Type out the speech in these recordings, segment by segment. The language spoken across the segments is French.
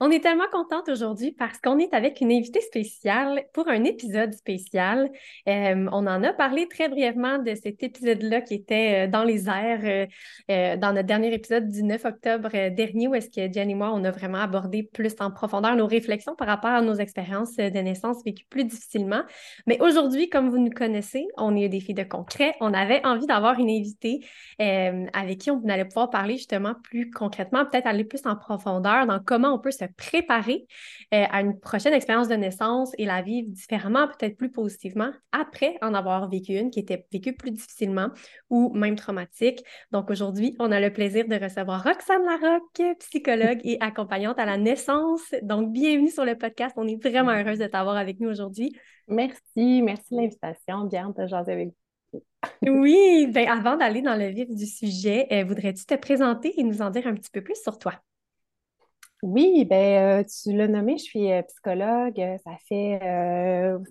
On est tellement contente aujourd'hui parce qu'on est avec une invitée spéciale pour un épisode spécial. Euh, on en a parlé très brièvement de cet épisode-là qui était euh, dans les airs euh, dans notre dernier épisode du 9 octobre dernier où est-ce que Jen et moi, on a vraiment abordé plus en profondeur nos réflexions par rapport à nos expériences de naissance vécues plus difficilement. Mais aujourd'hui, comme vous nous connaissez, on est des filles de concret. On avait envie d'avoir une invitée avec qui on allait pouvoir parler justement plus concrètement, peut-être aller plus en profondeur dans comment on peut se préparer euh, à une prochaine expérience de naissance et la vivre différemment, peut-être plus positivement, après en avoir vécu une qui était vécue plus difficilement ou même traumatique. Donc aujourd'hui, on a le plaisir de recevoir Roxane Larocque, psychologue et accompagnante à la naissance. Donc bienvenue sur le podcast. On est vraiment heureuse de t'avoir avec nous aujourd'hui. Merci, merci de l'invitation. Bien de jaser avec vous. oui, bien avant d'aller dans le vif du sujet, euh, voudrais-tu te présenter et nous en dire un petit peu plus sur toi? Oui, ben, euh, tu l'as nommé, je suis euh, psychologue, euh, ça fait,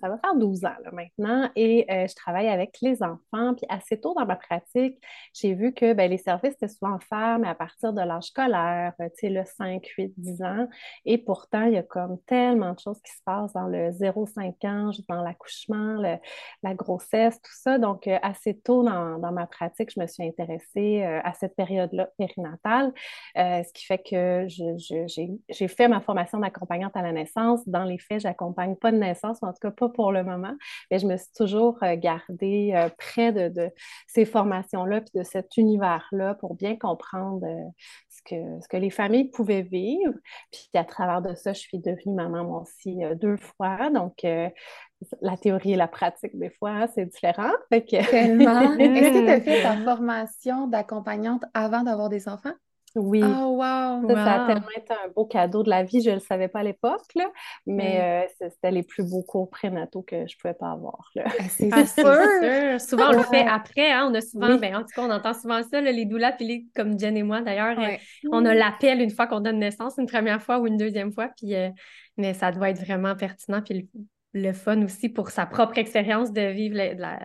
ça va faire 12 ans maintenant et je travaille avec les enfants. Puis assez tôt dans ma pratique, j'ai vu que ben, les services étaient souvent offerts, mais à partir de l'âge scolaire, tu sais, le 5, 8, 10 ans. Et pourtant, il y a comme tellement de choses qui se passent dans le 0-5 ans, dans l'accouchement, la grossesse, tout ça. Donc, assez tôt dans, dans, ma pratique, je me suis intéressée à cette période-là périnatale, ce qui fait que j'ai j'ai fait ma formation d'accompagnante à la naissance. Dans les faits, j'accompagne pas de naissance, en tout cas pas pour le moment. Mais je me suis toujours euh, gardée euh, près de, ces formations-là puis de cet univers-là pour bien comprendre euh, ce, que, ce que les familles pouvaient vivre. Puis à travers de ça, je suis devenue maman moi aussi deux fois. Donc, la théorie et la pratique, des fois, hein, c'est différent. Est-ce que tu as fait ta formation d'accompagnante avant d'avoir des enfants? Oui. Oh, wow! Ça, a tellement été un beau cadeau de la vie. Je ne le savais pas à l'époque, mais euh, c'était les plus beaux cours prénataux que je ne pouvais pas avoir. Là. Ah, c'est ah, sûr. Souvent, on le fait après. Hein? On a souvent, ben, en tout cas, on entend souvent ça, les doulas, puis comme Jen et moi, d'ailleurs, euh, on a l'appel une fois qu'on donne naissance, une première fois ou une deuxième fois. Puis, euh, mais ça doit être vraiment pertinent. Puis le, fun aussi pour sa propre expérience de vivre la la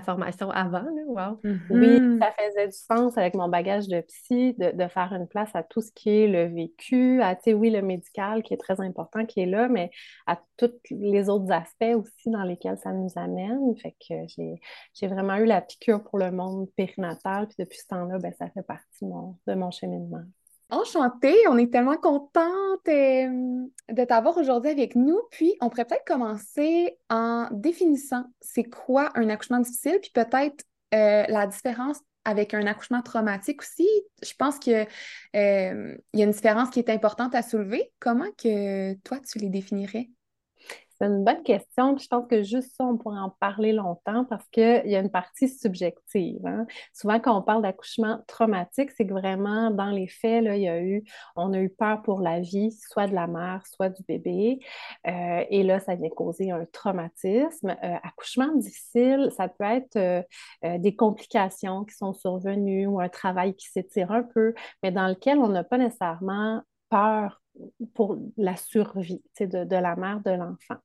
formation avant. Là. Wow. Mm-hmm. Oui, ça faisait du sens avec mon bagage de psy de, faire une place à tout ce qui est le vécu, à, oui, le médical qui est très important, qui est là, mais à tous les autres aspects aussi dans lesquels ça nous amène. Fait que j'ai vraiment eu la piqûre pour le monde périnatal, puis depuis ce temps-là, ben, ça fait partie de mon cheminement. Enchantée, on est tellement contente euh, de t'avoir aujourd'hui avec nous. Puis, on pourrait peut-être commencer en définissant c'est quoi un accouchement difficile, puis peut-être euh, la différence avec un accouchement traumatique aussi. Je pense qu'il euh, y a une différence qui est importante à soulever. Comment que toi, tu les définirais? C'est une bonne question. Je pense que juste ça, on pourrait en parler longtemps parce qu'il y a une partie subjective. Hein. Souvent, quand on parle d'accouchement traumatique, c'est que vraiment, dans les faits, là, il y a eu, on a eu peur pour la vie, soit de la mère, soit du bébé. Euh, et là, ça vient causer un traumatisme. Euh, accouchement difficile, ça peut être euh, des complications qui sont survenues ou un travail qui s'étire un peu, mais dans lequel on n'a pas nécessairement peur pour la survie de, de la mère, de l'enfant.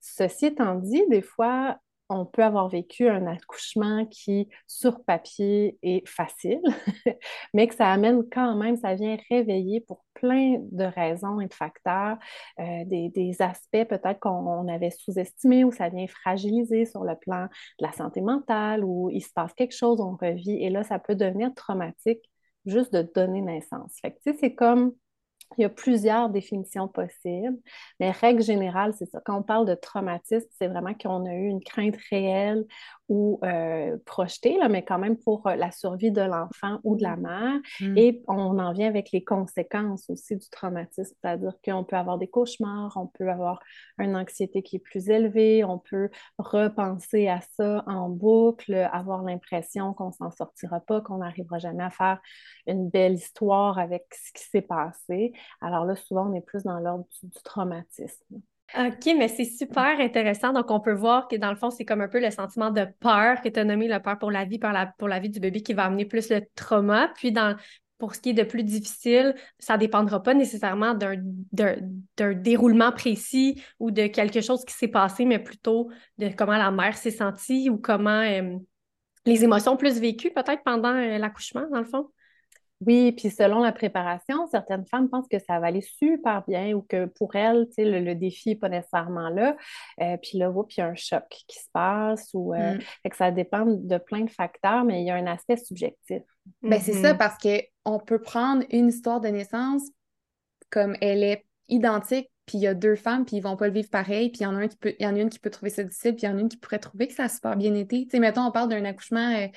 Ceci étant dit, des fois, on peut avoir vécu un accouchement qui, sur papier, est facile, mais que ça amène quand même, ça vient réveiller pour plein de raisons et de facteurs, euh, des, des, aspects peut-être qu'on avait sous-estimés ou ça vient fragiliser sur le plan de la santé mentale ou il se passe quelque chose, on revit et là, ça peut devenir traumatique juste de donner naissance. Fait que, c'est comme il y a plusieurs définitions possibles, mais règle générale, c'est ça. Quand on parle de traumatisme, c'est vraiment qu'on a eu une crainte réelle ou euh, projetée, là, mais quand même pour euh, la survie de l'enfant ou de la mère. Mm. Et on en vient avec les conséquences aussi du traumatisme, c'est-à-dire qu'on peut avoir des cauchemars, on peut avoir une anxiété qui est plus élevée, on peut repenser à ça en boucle, avoir l'impression qu'on s'en sortira pas, qu'on n'arrivera jamais à faire une belle histoire avec ce qui s'est passé. Alors là, souvent, on est plus dans l'ordre du, traumatisme. OK, mais c'est super intéressant. Donc, on peut voir que dans le fond, c'est comme un peu le sentiment de peur que tu as nommé le peur pour la vie, pour la, vie du bébé qui va amener plus le trauma. Puis, pour ce qui est de plus difficile, ça ne dépendra pas nécessairement d'un déroulement précis ou de quelque chose qui s'est passé, mais plutôt de comment la mère s'est sentie ou comment euh, les émotions plus vécues peut-être pendant euh, l'accouchement, dans le fond. Oui, puis selon la préparation, certaines femmes pensent que ça va aller super bien ou que pour elles, le, le défi n'est pas nécessairement là. Euh, puis là, il y a un choc qui se passe ou euh, mm. que ça dépend de plein de facteurs, mais il y a un aspect subjectif. Ben, c'est ça, mm-hmm. parce qu'on peut prendre une histoire de naissance comme elle est identique, puis il y a deux femmes, puis ils vont pas le vivre pareil, puis il y en a un qui peut, il y en a une qui peut trouver ça difficile, puis il y en a une qui pourrait trouver que ça a super bien été. Tu sais, mettons, on parle d'un accouchement. Euh,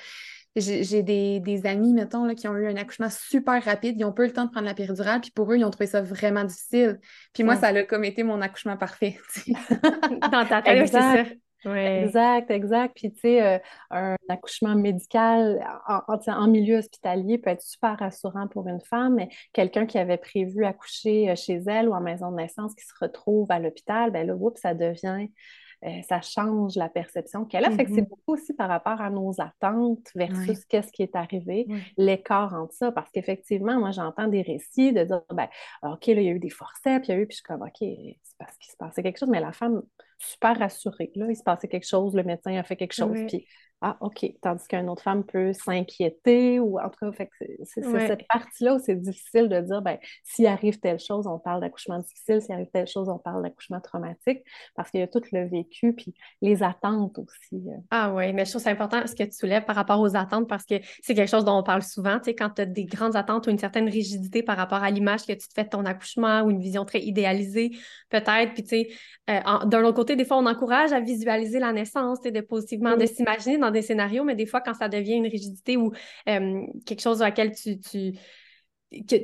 j'ai des, amis, mettons, là, qui ont eu un accouchement super rapide. Ils n'ont pas eu le temps de prendre la péridurale, puis pour eux, ils ont trouvé ça vraiment difficile. Puis moi, ça a comme été mon accouchement parfait. Dans ta tête, c'est ça. Exact, exact. Puis, tu sais, euh, un accouchement médical en, en, milieu hospitalier peut être super rassurant pour une femme, mais quelqu'un qui avait prévu accoucher euh, chez elle ou en maison de naissance qui se retrouve à l'hôpital, ben là, oups, ça devient euh, ça change la perception qu'elle a. Fait que c'est mm-hmm. beaucoup aussi par rapport à nos attentes versus qu'est-ce qui est arrivé, l'écart entre ça. Parce qu'effectivement, moi, j'entends des récits de dire, ben, OK, là, il y a eu des forceps, il y a eu, puis je suis comme, OK, c'est parce qu'il se passait quelque chose, mais la femme, super rassurée, là, il se passait quelque chose, le médecin a fait quelque chose, puis ah, OK. Tandis qu'une autre femme peut s'inquiéter ou en tout cas, c'est cette partie-là où c'est difficile de dire, ben, s'il arrive telle chose, on parle d'accouchement difficile, s'il arrive telle chose, on parle d'accouchement traumatique, parce qu'il y a tout le vécu, puis les attentes aussi. Euh. Ah oui, mais je trouve c'est important ce que tu soulèves par rapport aux attentes, parce que c'est quelque chose dont on parle souvent, tu sais, quand tu as des grandes attentes ou une certaine rigidité par rapport à l'image que tu te fais de ton accouchement ou une vision très idéalisée, peut-être, puis tu sais, euh, d'un autre côté, des fois, on encourage à visualiser la naissance, de positivement, de s'imaginer dans des scénarios, mais des fois, quand ça devient une rigidité ou euh, quelque chose à laquelle tu, tu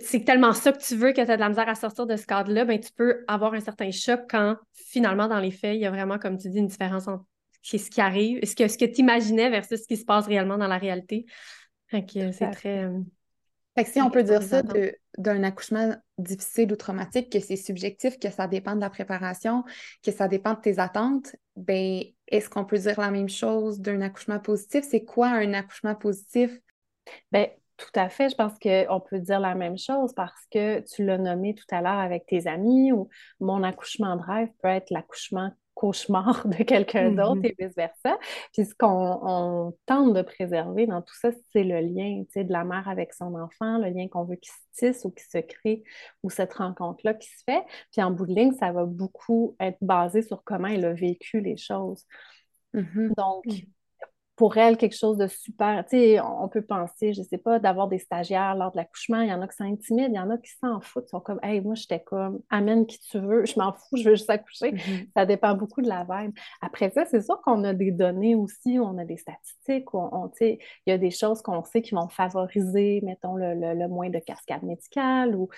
c'est tellement ça que tu veux que tu as de la misère à sortir de ce cadre-là, ben, tu peux avoir un certain choc quand finalement, dans les faits, il y a vraiment, comme tu dis, une différence entre ce qui arrive, ce que, ce que tu imaginais versus ce qui se passe réellement dans la réalité. c'est très. Euh, fait que si on peut dire ça d'un accouchement difficile ou traumatique, que c'est subjectif, que ça dépend de la préparation, que ça dépend de tes attentes, ben est-ce qu'on peut dire la même chose d'un accouchement positif? C'est quoi un accouchement positif? Ben, tout à fait. Je pense qu'on peut dire la même chose parce que tu l'as nommé tout à l'heure avec tes amis ou mon accouchement de rêve peut être l'accouchement cauchemar de quelqu'un d'autre mm-hmm. et vice-versa. Puis ce qu'on tente de préserver dans tout ça, c'est le lien de la mère avec son enfant, le lien qu'on veut qu'il se tisse ou qu'il se crée, ou cette rencontre-là qui se fait. Puis en bout de ligne, ça va beaucoup être basé sur comment elle a vécu les choses. Mm-hmm. Donc, mm pour elle quelque chose de super. Tu sais, on peut penser, je sais pas, d'avoir des stagiaires lors de l'accouchement. Il y en a qui sont intimides, il y en a qui s'en foutent. Ils sont comme, hey, moi, j'étais comme, amène qui tu veux, je m'en fous, je veux juste accoucher. Mm-hmm. Ça dépend beaucoup de la vibe. Après ça, c'est sûr qu'on a des données aussi, on a des statistiques, on, on il y a des choses qu'on sait qui vont favoriser, mettons, le, le, moins de cascade médicale. Ou...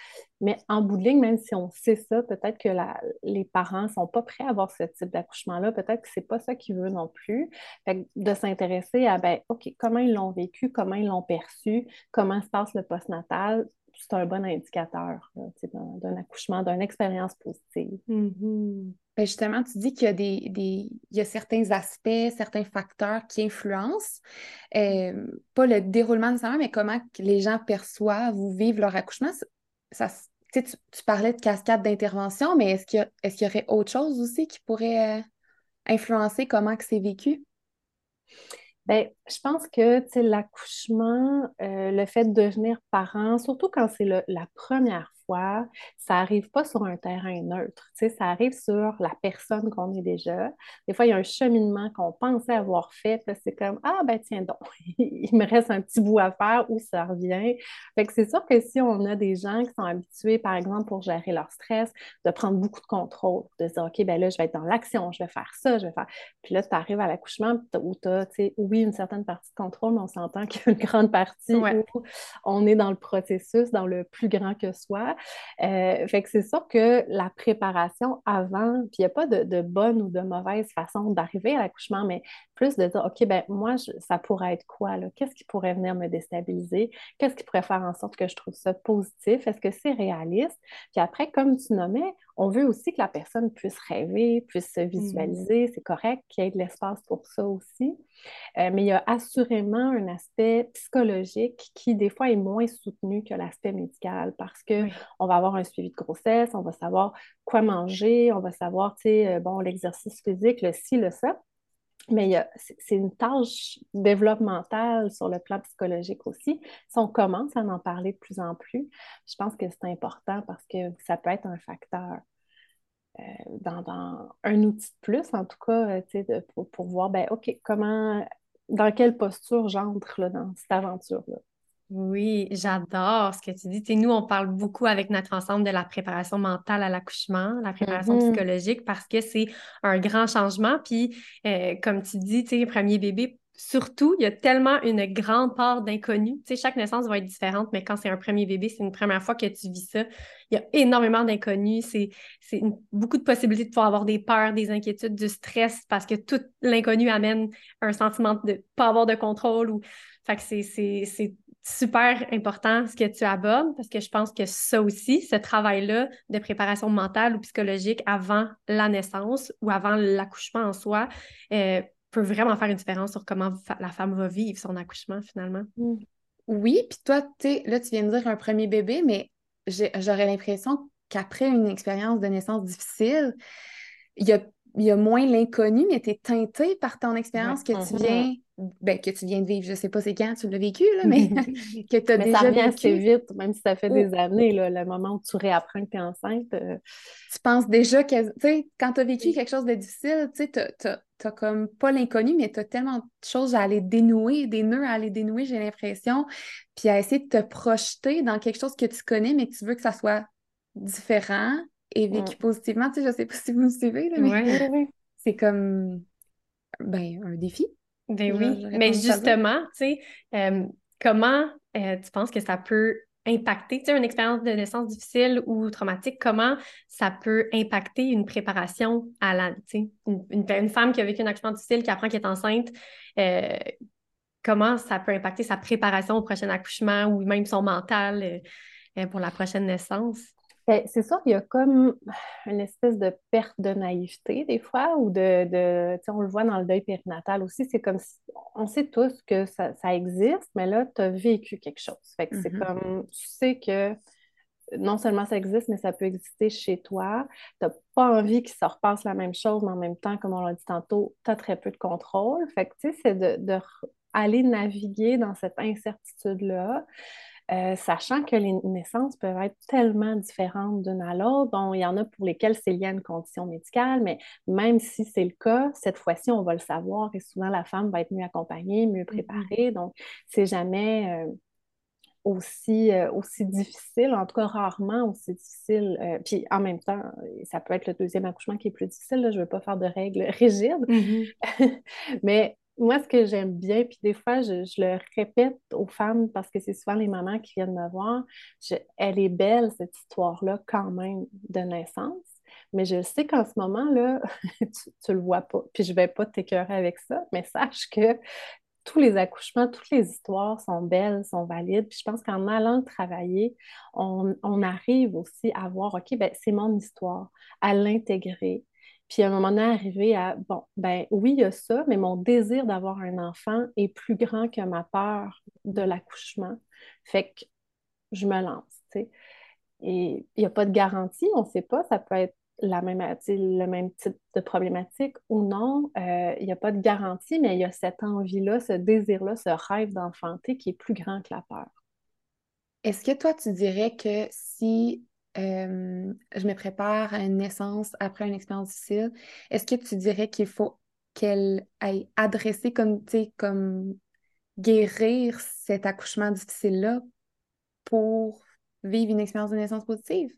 Mais en bout de ligne, même si on sait ça, peut-être que la, les parents ne sont pas prêts à avoir ce type d'accouchement-là. Peut-être que ce n'est pas ça qu'ils veulent non plus. Fait de s'intéresser à, ben, OK, comment ils l'ont vécu, comment ils l'ont perçu, comment se passe le postnatal, c'est un bon indicateur d'un accouchement, d'une expérience positive. Mm-hmm. Ben, justement, tu dis qu'il y a, des, des, il y a certains aspects, certains facteurs qui influencent, euh, pas le déroulement nécessairement, mais comment les gens perçoivent ou vivent leur accouchement. Tu, parlais de cascade d'intervention, mais est-ce qu'il y, est y, aurait autre chose aussi qui pourrait euh, influencer comment c'est vécu? Bien, je pense que l'accouchement, euh, le fait de devenir parent, surtout quand c'est la première ça n'arrive pas sur un terrain neutre. ça arrive sur la personne qu'on est déjà. Des fois, il y a un cheminement qu'on pensait avoir fait, c'est comme Ah, ben tiens donc, il me reste un petit bout à faire où ça revient. Fait que c'est sûr que si on a des gens qui sont habitués, par exemple, pour gérer leur stress, de prendre beaucoup de contrôle, de dire OK, ben là, je vais être dans l'action, je vais faire ça, je vais faire. Puis là, tu arrives à l'accouchement où tu as, oui, une certaine partie de contrôle, mais on s'entend qu'il y a une grande partie où on est dans le processus, dans le plus grand que soi. Euh, fait que c'est sûr que la préparation avant, puis il n'y a pas de, bonne ou de mauvaise façon d'arriver à l'accouchement, mais plus de dire, OK, ben moi, ça pourrait être quoi? Qu'est-ce qui pourrait venir me déstabiliser? Qu'est-ce qui pourrait faire en sorte que je trouve ça positif? Est-ce que c'est réaliste? Puis après, comme tu nommais, on veut aussi que la personne puisse rêver, puisse se Mm. visualiser. C'est correct qu'il y ait de l'espace pour ça aussi. Euh, mais il y a assurément un aspect psychologique qui, des fois, est moins soutenu que l'aspect médical parce que Oui. on va avoir un suivi de grossesse, on va savoir quoi manger, on va savoir, tu sais, euh, bon, l'exercice physique, le ci, le ça. Mais c'est une tâche développementale sur le plan psychologique aussi. Si on commence à en parler de plus en plus, je pense que c'est important parce que ça peut être un facteur euh, dans, un outil de plus, en tout cas, euh, pour, pour voir, ben, OK, comment, dans quelle posture j'entre dans cette aventure-là. Oui, j'adore ce que tu dis. Tu sais, nous, on parle beaucoup avec notre ensemble de la préparation mentale à l'accouchement, la préparation Mhm. psychologique, parce que c'est un grand changement. Puis, euh, comme tu dis, premier bébé, surtout, il y a tellement une grande part d'inconnu. Tu sais, chaque naissance va être différente, mais quand c'est un premier bébé, c'est une première fois que tu vis ça. Il y a énormément d'inconnus. C'est, beaucoup de possibilités de pouvoir avoir des peurs, des inquiétudes, du stress, parce que tout l'inconnu amène un sentiment de pas avoir de contrôle. Ou... Fait que c'est super important ce que tu abordes parce que je pense que ça aussi, ce travail-là de préparation mentale ou psychologique avant la naissance ou avant l'accouchement en soi euh, peut vraiment faire une différence sur comment la femme va vivre son accouchement finalement. Oui, puis toi, tu là, tu viens de dire un premier bébé, mais j'aurais l'impression qu'après une expérience de naissance difficile, il y a, il y a moins l'inconnu, mais tu es teinté par ton expérience que tu viens, ben, que tu viens de vivre. Je sais pas c'est quand tu l'as vécu, là, mais que tu as Mais déjà ça revient assez vite, même si ça fait des années, là, le moment où tu réapprends que tu es enceinte. euh, Tu penses déjà que, tu sais, quand tu as vécu quelque chose de difficile, tu sais, t'as- t'as t'as comme pas l'inconnu, mais tu as tellement de choses à aller dénouer, des nœuds à aller dénouer, j'ai l'impression, puis à essayer de te projeter dans quelque chose que tu connais, mais que tu veux que ça soit différent et vécu Mm. positivement. Tu sais, je sais pas si vous me suivez, là, mais Ouais. C'est comme, ben, un défi. Ben oui, mais justement, tu sais, euh, comment euh, tu penses que ça peut impacter, tu sais, une expérience de naissance difficile ou traumatique, comment ça peut impacter une préparation à la, tu sais, une, une- une femme qui a vécu un accouchement difficile, qui apprend qu'elle est enceinte, euh, comment ça peut impacter sa préparation au prochain accouchement ou même son mental euh, pour la prochaine naissance? Ben, c'est sûr qu'il y a comme une espèce de perte de naïveté des fois, ou de, de on le voit dans le deuil périnatal aussi, c'est comme si on sait tous que ça, ça existe, mais là, tu as vécu quelque chose. Fait que c'est Mhm. comme, tu sais que non seulement ça existe, mais ça peut exister chez toi. Tu n'as pas envie qu'il se repasse la même chose, mais en même temps, comme on l'a dit tantôt, tu as très peu de contrôle. Fait que, tu sais, c'est de, de aller naviguer dans cette incertitude-là. Euh, sachant que les naissances peuvent être tellement différentes d'une à l'autre. Bon, il y en a pour lesquelles c'est lié à une condition médicale, mais même si c'est le cas, cette fois-ci, on va le savoir et souvent la femme va être mieux accompagnée, mieux préparée. Donc, c'est jamais euh, aussi, euh, aussi difficile, en tout cas rarement aussi difficile. Puis en même temps, ça peut être le deuxième accouchement qui est plus difficile. là. Je ne veux pas faire de règles rigides, mais moi, ce que j'aime bien, puis des fois, je, je le répète aux femmes parce que c'est souvent les mamans qui viennent me voir, elle est belle, cette histoire-là, quand même, de naissance. Mais je sais qu'en ce moment-là, tu, tu le vois pas. Puis je vais pas t'écœurer avec ça, mais sache que tous les accouchements, toutes les histoires sont belles, sont valides. Puis je pense qu'en allant travailler, on, on arrive aussi à voir, OK, ben, c'est mon histoire, à l'intégrer. Puis à un moment donné, arriver à, bon, ben oui, il y a ça, mais mon désir d'avoir un enfant est plus grand que ma peur de l'accouchement. Fait que je me lance, tu sais. Et il n'y a pas de garantie, on ne sait pas, ça peut être la même, le même type de problématique ou non. Euh, il n'y a pas de garantie, mais il y a cette envie-là, ce désir-là, ce rêve d'enfanter qui est plus grand que la peur. Est-ce que toi, tu dirais que si euh, je me prépare à une naissance après une expérience difficile, est-ce que tu dirais qu'il faut qu'elle aille adresser comme, comme guérir cet accouchement difficile-là pour vivre une expérience de naissance positive?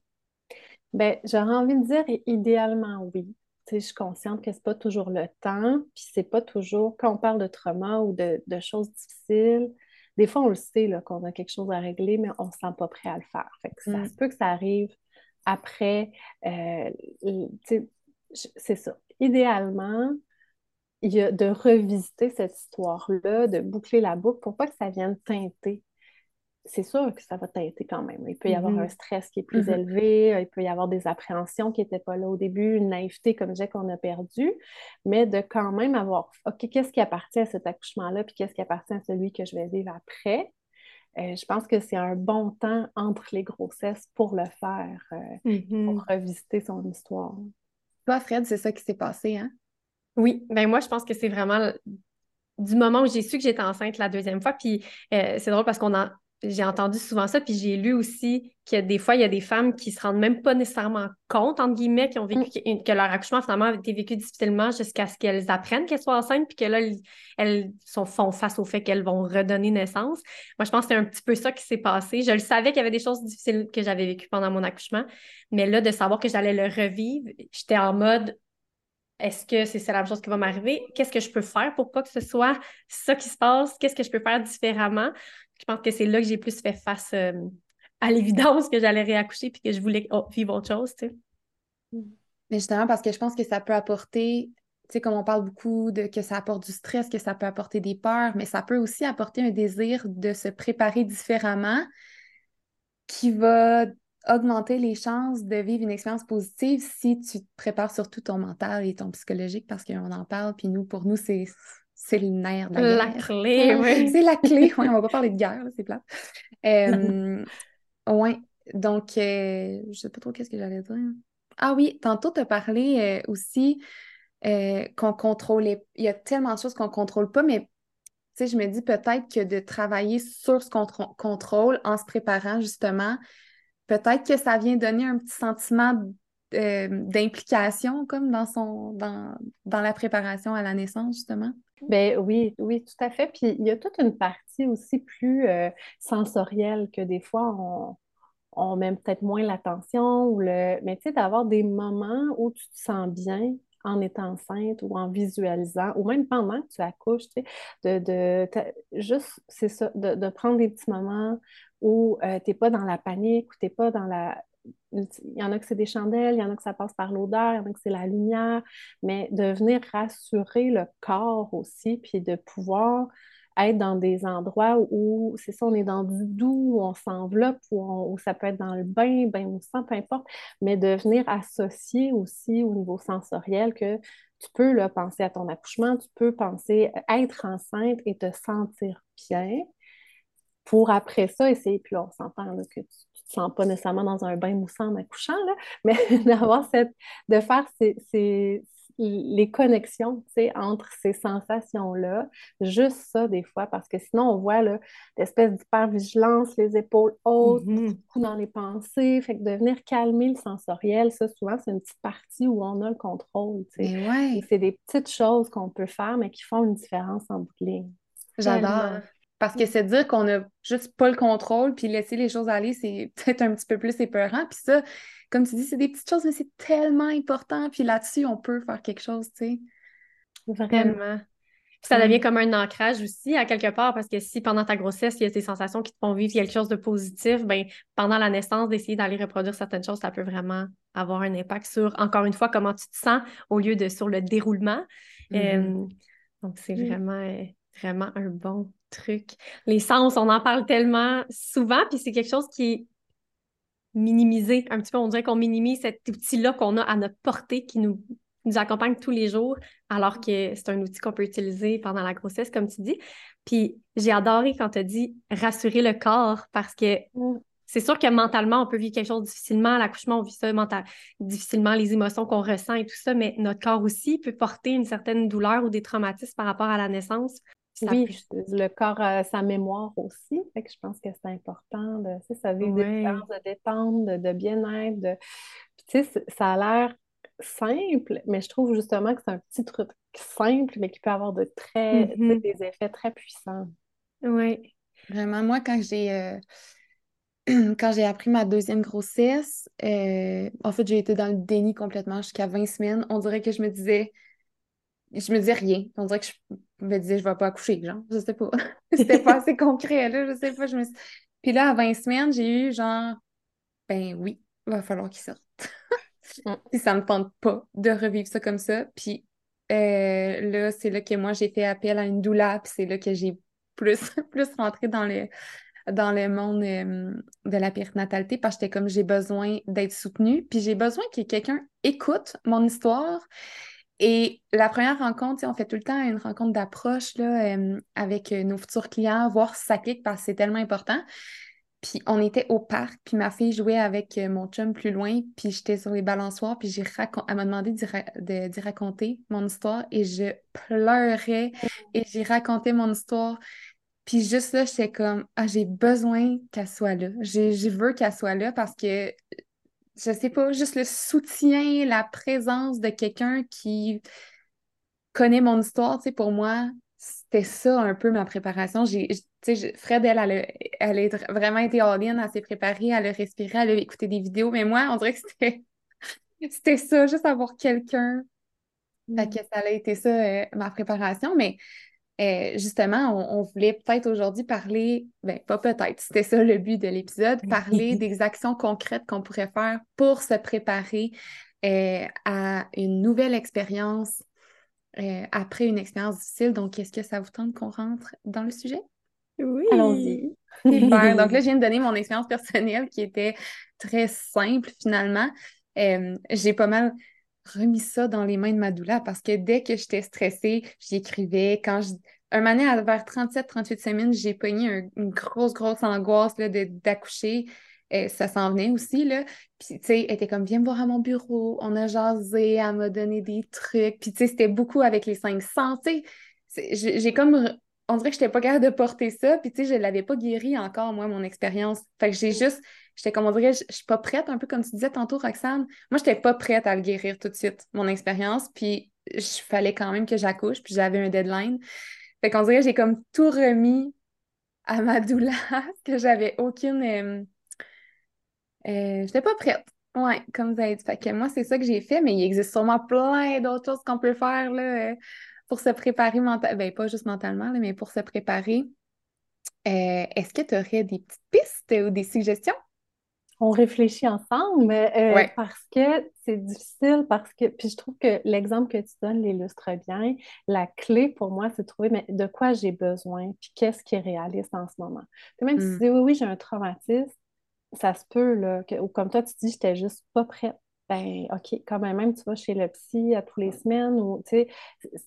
Ben, j'aurais envie de dire idéalement oui. Je suis consciente que c'est pas toujours le temps, puis c'est pas toujours, quand on parle de trauma ou de choses difficiles, des fois on le sait qu'on a quelque chose à régler, mais on se sent pas prêt à le faire. Fait que ça Mm. se peut que ça arrive après, euh, c'est ça. Idéalement, il y a de revisiter cette histoire-là, de boucler la boucle pour pas que ça vienne teinter c'est sûr que ça va t'aider quand même. Il peut y avoir un Mm-hmm. stress qui est plus Mm-hmm. élevé, il peut y avoir des appréhensions qui n'étaient pas là au début, une naïveté, comme je disais, qu'on a perdue, mais de quand même avoir, OK, qu'est-ce qui appartient à cet accouchement-là, puis qu'est-ce qui appartient à celui que je vais vivre après? Euh, je pense que c'est un bon temps entre les grossesses pour le faire, euh, Mm-hmm. pour revisiter son histoire. Toi, Fred, c'est ça qui s'est passé, hein? Oui, ben moi, je pense que c'est vraiment du moment où j'ai su que j'étais enceinte la deuxième fois. Puis euh, c'est drôle parce qu'on a, j'ai entendu souvent ça, puis j'ai lu aussi que des fois, il y a des femmes qui se rendent même pas nécessairement compte, entre guillemets, qui ont vécu que, que leur accouchement finalement a été vécu difficilement jusqu'à ce qu'elles apprennent qu'elles soient enceintes, puis que là, elles, elles sont, font face au fait qu'elles vont redonner naissance. Moi, je pense que c'est un petit peu ça qui s'est passé. Je le savais qu'il y avait des choses difficiles que j'avais vécues pendant mon accouchement, mais là, de savoir que j'allais le revivre, j'étais en mode est-ce que c'est la même chose qui va m'arriver? Qu'est-ce que je peux faire pour pas que ce soit ça qui se passe? Qu'est-ce que je peux faire différemment? Je pense que c'est là que j'ai plus fait face euh, à l'évidence que j'allais réaccoucher puis que je voulais oh, vivre autre chose, tu sais. Mais justement, parce que je pense que ça peut apporter, tu sais, comme on parle beaucoup de que ça apporte du stress, que ça peut apporter des peurs, mais ça peut aussi apporter un désir de se préparer différemment qui va augmenter les chances de vivre une expérience positive si tu te prépares surtout ton mental et ton psychologique parce qu'on en parle, puis nous, pour nous, c'est c'est le nerf de la, la guerre. clé, oui. C'est la clé, oui, on va pas parler de guerre, c'est plat. Euh, oui, donc, euh, je sais pas trop qu'est-ce que j'allais dire. Ah oui, tantôt, tu as parlé euh, aussi euh, qu'on contrôlait, il y a tellement de choses qu'on contrôle pas, mais tu sais, je me dis peut-être que de travailler sur ce qu'on contrôle en se préparant justement, peut-être que ça vient donner un petit sentiment d'implication comme dans son dans, dans la préparation à la naissance, justement. Ben oui, oui, tout à fait. Puis il y a toute une partie aussi plus euh, sensorielle que des fois on, on met peut-être moins l'attention ou le. Mais tu sais, d'avoir des moments où tu te sens bien en étant enceinte ou en visualisant, ou même pendant que tu accouches, tu sais, de, de juste, c'est ça, de, de, prendre des petits moments où euh, tu n'es pas dans la panique, où tu n'es pas dans la il y en a que c'est des chandelles, il y en a que ça passe par l'odeur, il y en a que c'est la lumière, mais de venir rassurer le corps aussi, puis de pouvoir être dans des endroits où, c'est ça, on est dans du doux, où on s'enveloppe, où, ça peut être dans le bain, bain moussant, peu importe, mais de venir associer aussi au niveau sensoriel que tu peux penser à ton accouchement, tu peux penser être enceinte et te sentir bien pour après ça essayer, puis là, on s'entend que tu sens pas nécessairement dans un bain moussant en accouchant, là, mais d'avoir cette, de faire ces, ces, les connexions, tu sais, entre ces sensations-là, juste ça des fois, parce que sinon on voit l'espèce d'hypervigilance, les épaules hautes, Mhm. beaucoup dans les pensées, fait que de venir calmer le sensoriel, ça souvent c'est une petite partie où on a le contrôle, tu sais. Mais ouais, c'est des petites choses qu'on peut faire, mais qui font une différence en bout de ligne. j'adore. Parce que c'est dire qu'on n'a juste pas le contrôle, puis laisser les choses aller, c'est peut-être un petit peu plus épeurant. Puis ça, comme tu dis, c'est des petites choses, mais c'est tellement important. Puis là-dessus, on peut faire quelque chose, tu sais. Vraiment. Puis ça devient comme un ancrage aussi, à quelque part, parce que si pendant ta grossesse, il y a des sensations qui te font vivre quelque chose de positif, ben pendant la naissance, d'essayer d'aller reproduire certaines choses, ça peut vraiment avoir un impact sur, encore une fois, comment tu te sens au lieu de sur le déroulement. Mhm. Euh, donc, c'est Mm. vraiment, euh, vraiment un bon truc. Les sens, on en parle tellement souvent, puis c'est quelque chose qui est minimisé un petit peu. On dirait qu'on minimise cet outil-là qu'on a à notre portée, qui nous, nous accompagne tous les jours, alors que c'est un outil qu'on peut utiliser pendant la grossesse, comme tu dis. Puis j'ai adoré quand tu as dit rassurer le corps, parce que Mm. c'est sûr que mentalement, on peut vivre quelque chose difficilement. L'accouchement, on vit ça mental, difficilement, les émotions qu'on ressent et tout ça, mais notre corps aussi peut porter une certaine douleur ou des traumatismes par rapport à la naissance. Ça Oui, le corps a sa mémoire aussi. Fait que je pense que c'est important de, tu sais, ça vivre des de détente, de, de bien-être. De... Puis, tu sais, ça a l'air simple, mais je trouve justement que c'est un petit truc simple, mais qui peut avoir de très, Mhm. des effets très puissants. Oui. Vraiment, moi, quand j'ai euh, quand j'ai appris ma deuxième grossesse, euh, en fait, j'ai été dans le déni complètement jusqu'à 20 semaines. On dirait que je me disais, je me disais rien. On dirait que je me disais, je vais pas accoucher, genre, je sais pas. C'était pas assez concret, là, je sais pas. Je me Puis là, à 20 semaines, j'ai eu genre, ben oui, il va falloir qu'il sorte. Mm. Puis ça me tente pas de revivre ça comme ça. Puis euh, là, c'est là que moi, j'ai fait appel à une doula, puis c'est là que j'ai plus, plus rentré dans le, dans le monde euh, de la périnatalité parce que j'étais comme j'ai besoin d'être soutenue, puis j'ai besoin que quelqu'un écoute mon histoire. Et la première rencontre, on fait tout le temps une rencontre d'approche euh, avec nos futurs clients, voir si ça clique parce que c'est tellement important. Puis on était au parc, puis ma fille jouait avec euh, mon chum plus loin, puis j'étais sur les balançoires, puis elle m'a demandé d'y raconter mon histoire et je pleurais et j'ai raconté mon histoire. Puis juste là, j'étais comme, ah, j'ai besoin qu'elle soit là. Je veux qu'elle soit là parce que, je sais pas, juste le soutien, la présence de quelqu'un qui connaît mon histoire, tu sais, pour moi, c'était ça un peu ma préparation. J'ai, Fred, elle, elle, a, vraiment été all-in, elle s'est préparée, elle a respiré, elle a écouté des vidéos, mais moi, on dirait que c'était, c'était ça, juste avoir quelqu'un. Fait mm. que ça a été ça, euh, ma préparation. Mais euh, justement, on, voulait peut-être aujourd'hui parler, ben pas peut-être, c'était ça le but de l'épisode, parler des actions concrètes qu'on pourrait faire pour se préparer euh, à une nouvelle expérience euh, après une expérience difficile. Donc, est-ce que ça vous tente qu'on rentre dans le sujet? Oui. Allons-y. Super. Donc là, je viens de donner mon expérience personnelle qui était très simple finalement. J'ai pas mal remis ça dans les mains de ma doula parce que dès que j'étais stressée, j'y écrivais. Quand je... Un moment, vers 37-38 semaines, j'ai pogné une grosse, grosse angoisse d'accoucher. Euh, ça s'en venait aussi, là. Puis, tu sais, elle était comme, viens me voir à mon bureau, on a jasé, elle m'a donné des trucs. Puis, tu sais, c'était beaucoup avec les 500, tu sais. J'ai comme, on dirait que je n'étais pas capable de porter ça. Puis, tu sais, je ne l'avais pas guéri encore, moi, mon expérience. Fait que j'ai juste, j'étais comme, on dirait, je suis pas prête, un peu comme tu disais tantôt, Roxane. Moi, je n'étais pas prête à le guérir tout de suite, mon expérience. Puis, il fallait quand même que j'accouche, puis j'avais un deadline. Fait qu'on dirait j'ai comme tout remis à ma douleur, que j'avais aucune. Euh, euh, j'étais pas prête. Ouais, comme vous avez dit. Fait que moi, c'est ça que j'ai fait, mais il existe sûrement plein d'autres choses qu'on peut faire là, euh, pour se préparer mentalement. Ben, pas juste mentalement, mais pour se préparer. Euh, est-ce que tu aurais des petites pistes ou des suggestions? On réfléchit ensemble, mais parce que c'est difficile, parce que, puis je trouve que l'exemple que tu donnes l'illustre bien. La clé pour moi, c'est de trouver mais de quoi j'ai besoin, puis qu'est-ce qui est réaliste en ce moment. même si tu hmm. dis oui, oui, j'ai un traumatisme, ça se peut, là, que, ou comme toi, tu dis, j'étais juste pas prête ben OK, quand même, tu vas chez le psy à tous les semaines ou tu sais,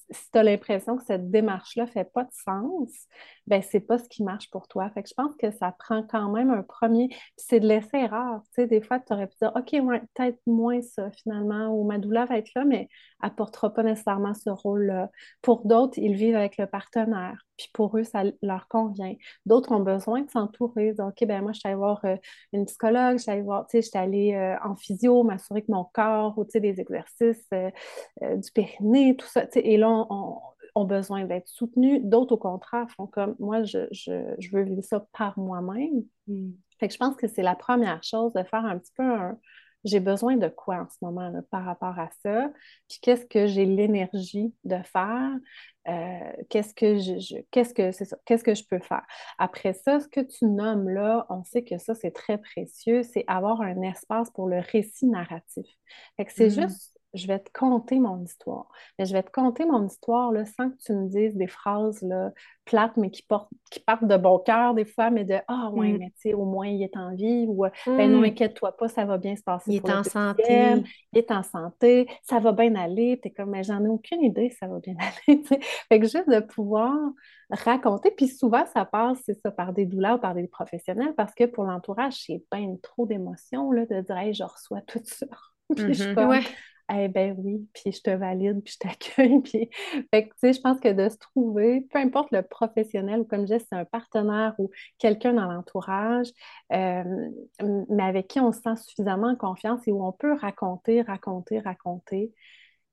si tu as l'impression que cette démarche-là fait pas de sens, ben c'est pas ce qui marche pour toi. Fait que je pense que ça prend quand même un premier, c'est de laisser rare. Tu sais, des fois, tu aurais pu dire OK, peut-être moins ça finalement, ou ma douleur va être là, mais elle portera pas nécessairement ce rôle-là. Pour d'autres, ils vivent avec le partenaire puis pour eux, ça leur convient. D'autres ont besoin de s'entourer. OK, ben moi, je suis allée voir euh, une psychologue, je suis allée voir, tu sais, je suis euh, en physio, m'assurer que mon corps, ou tu sais, des exercices euh, du périnée, tout ça, tu sais, et là, on, ont besoin d'être soutenus. D'autres, au contraire, font comme moi, je, veux vivre ça par moi-même. Mm. Fait que je pense que c'est la première chose de faire un petit peu un, j'ai besoin de quoi en ce moment là, par rapport à ça, puis qu'est-ce que j'ai l'énergie de faire, euh, qu'est-ce que je, qu'est-ce que c'est ça, qu'est-ce que je peux faire? Après ça, ce que tu nommes là, on sait que ça c'est très précieux, c'est avoir un espace pour le récit narratif. Fait que c'est mm. juste je vais te conter mon histoire. Mais je vais te conter mon histoire là, sans que tu me dises des phrases là, plates, mais qui, portent, qui partent de bon cœur des fois, mais de Ah, ouais, mm. mais tu sais, au moins il est en vie, ou Ben non, mm. inquiète-toi pas, ça va bien se passer. Il est en santé. Il est en santé, ça va bien aller. Tu es comme, mais j'en ai aucune idée, ça va bien aller. Fait que juste de pouvoir raconter, puis souvent ça passe, c'est ça, par des douleurs, par des professionnels, parce que pour l'entourage, c'est bien trop d'émotions de dire Hey, je reçois tout ça. puis je suis mm-hmm. Eh ben oui, puis je te valide, puis je t'accueille. Puis... Fait que, tu sais, je pense que de se trouver, peu importe le professionnel ou comme je disais, c'est un partenaire ou quelqu'un dans l'entourage, euh, mais avec qui on se sent suffisamment en confiance et où on peut raconter, raconter, raconter.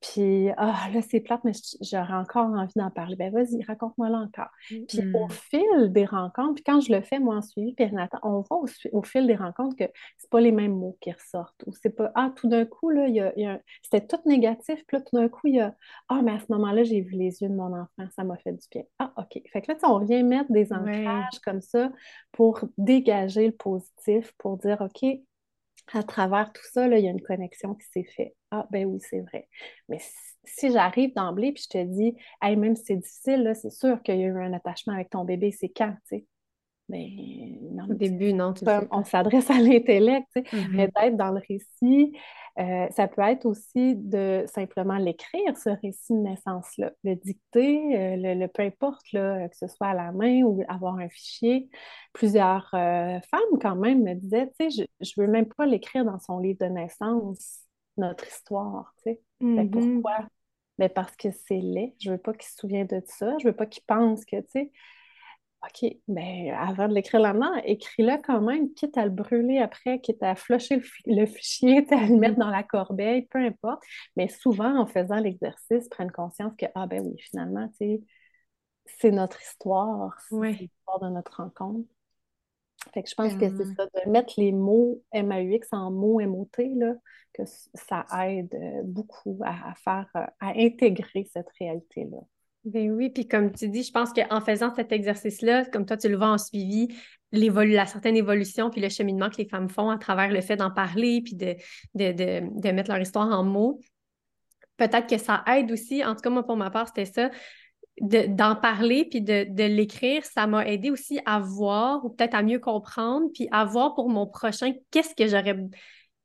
Puis, ah, là, c'est plate, mais j'aurais encore envie d'en parler. Ben, vas-y, raconte-moi là encore. Puis, au mm. fil des rencontres, puis quand je le fais, moi, en suivi périnatal, on voit au, fil des rencontres que c'est pas les mêmes mots qui ressortent. Ou c'est pas, ah, tout d'un coup, là, il y a, c'était tout négatif. Puis là, tout d'un coup, il y a, ah, mais à ce moment-là, j'ai vu les yeux de mon enfant, ça m'a fait du bien. Ah, OK. Fait que là, on vient mettre des ancrages comme ça pour dégager le positif, pour dire, OK, à travers tout ça, là, il y a une connexion qui s'est faite. Ah, ben oui, c'est vrai. Mais si j'arrive d'emblée puis je te dis, hey, même si c'est difficile, c'est sûr qu'il y a eu un attachement avec ton bébé, c'est quand, tu sais? ben, Au début, non, tu on s'adresse à l'intellect, mm-hmm. mais d'être dans le récit, euh, ça peut être aussi de simplement l'écrire, ce récit de naissance-là, le dicter, euh, le, peu importe, là, que ce soit à la main ou avoir un fichier. Plusieurs euh, femmes, quand même, me disaient, tu sais, je ne veux même pas l'écrire dans son livre de naissance, notre histoire, tu sais. Mm-hmm. pourquoi? Ben parce que c'est laid. Je ne veux pas qu'il se souvienne de ça. Je ne veux pas qu'il pense que, tu sais, OK, bien, avant de l'écrire là-dedans, écris-le quand même, quitte à le brûler après, quitte à flusher le, fichier, à le mettre mm-hmm. dans la corbeille, peu importe. Mais souvent, en faisant l'exercice, prennent conscience que, ah ben oui, finalement, tu sais, c'est notre histoire, c'est l'histoire de notre rencontre. Fait que je pense que c'est ça, de mettre les mots MAUX en mots MOT, là, que ça aide euh, beaucoup à, faire, euh, à intégrer cette réalité-là. Ben oui, puis comme tu dis, je pense qu'en faisant cet exercice-là, comme toi tu le vois en suivi, la certaine évolution puis le cheminement que les femmes font à travers le fait d'en parler puis de, de, mettre leur histoire en mots, peut-être que ça aide aussi, en tout cas moi pour ma part, c'était ça, d'en parler puis de, l'écrire, ça m'a aidé aussi à voir ou peut-être à mieux comprendre puis à voir pour mon prochain qu'est-ce que j'aurais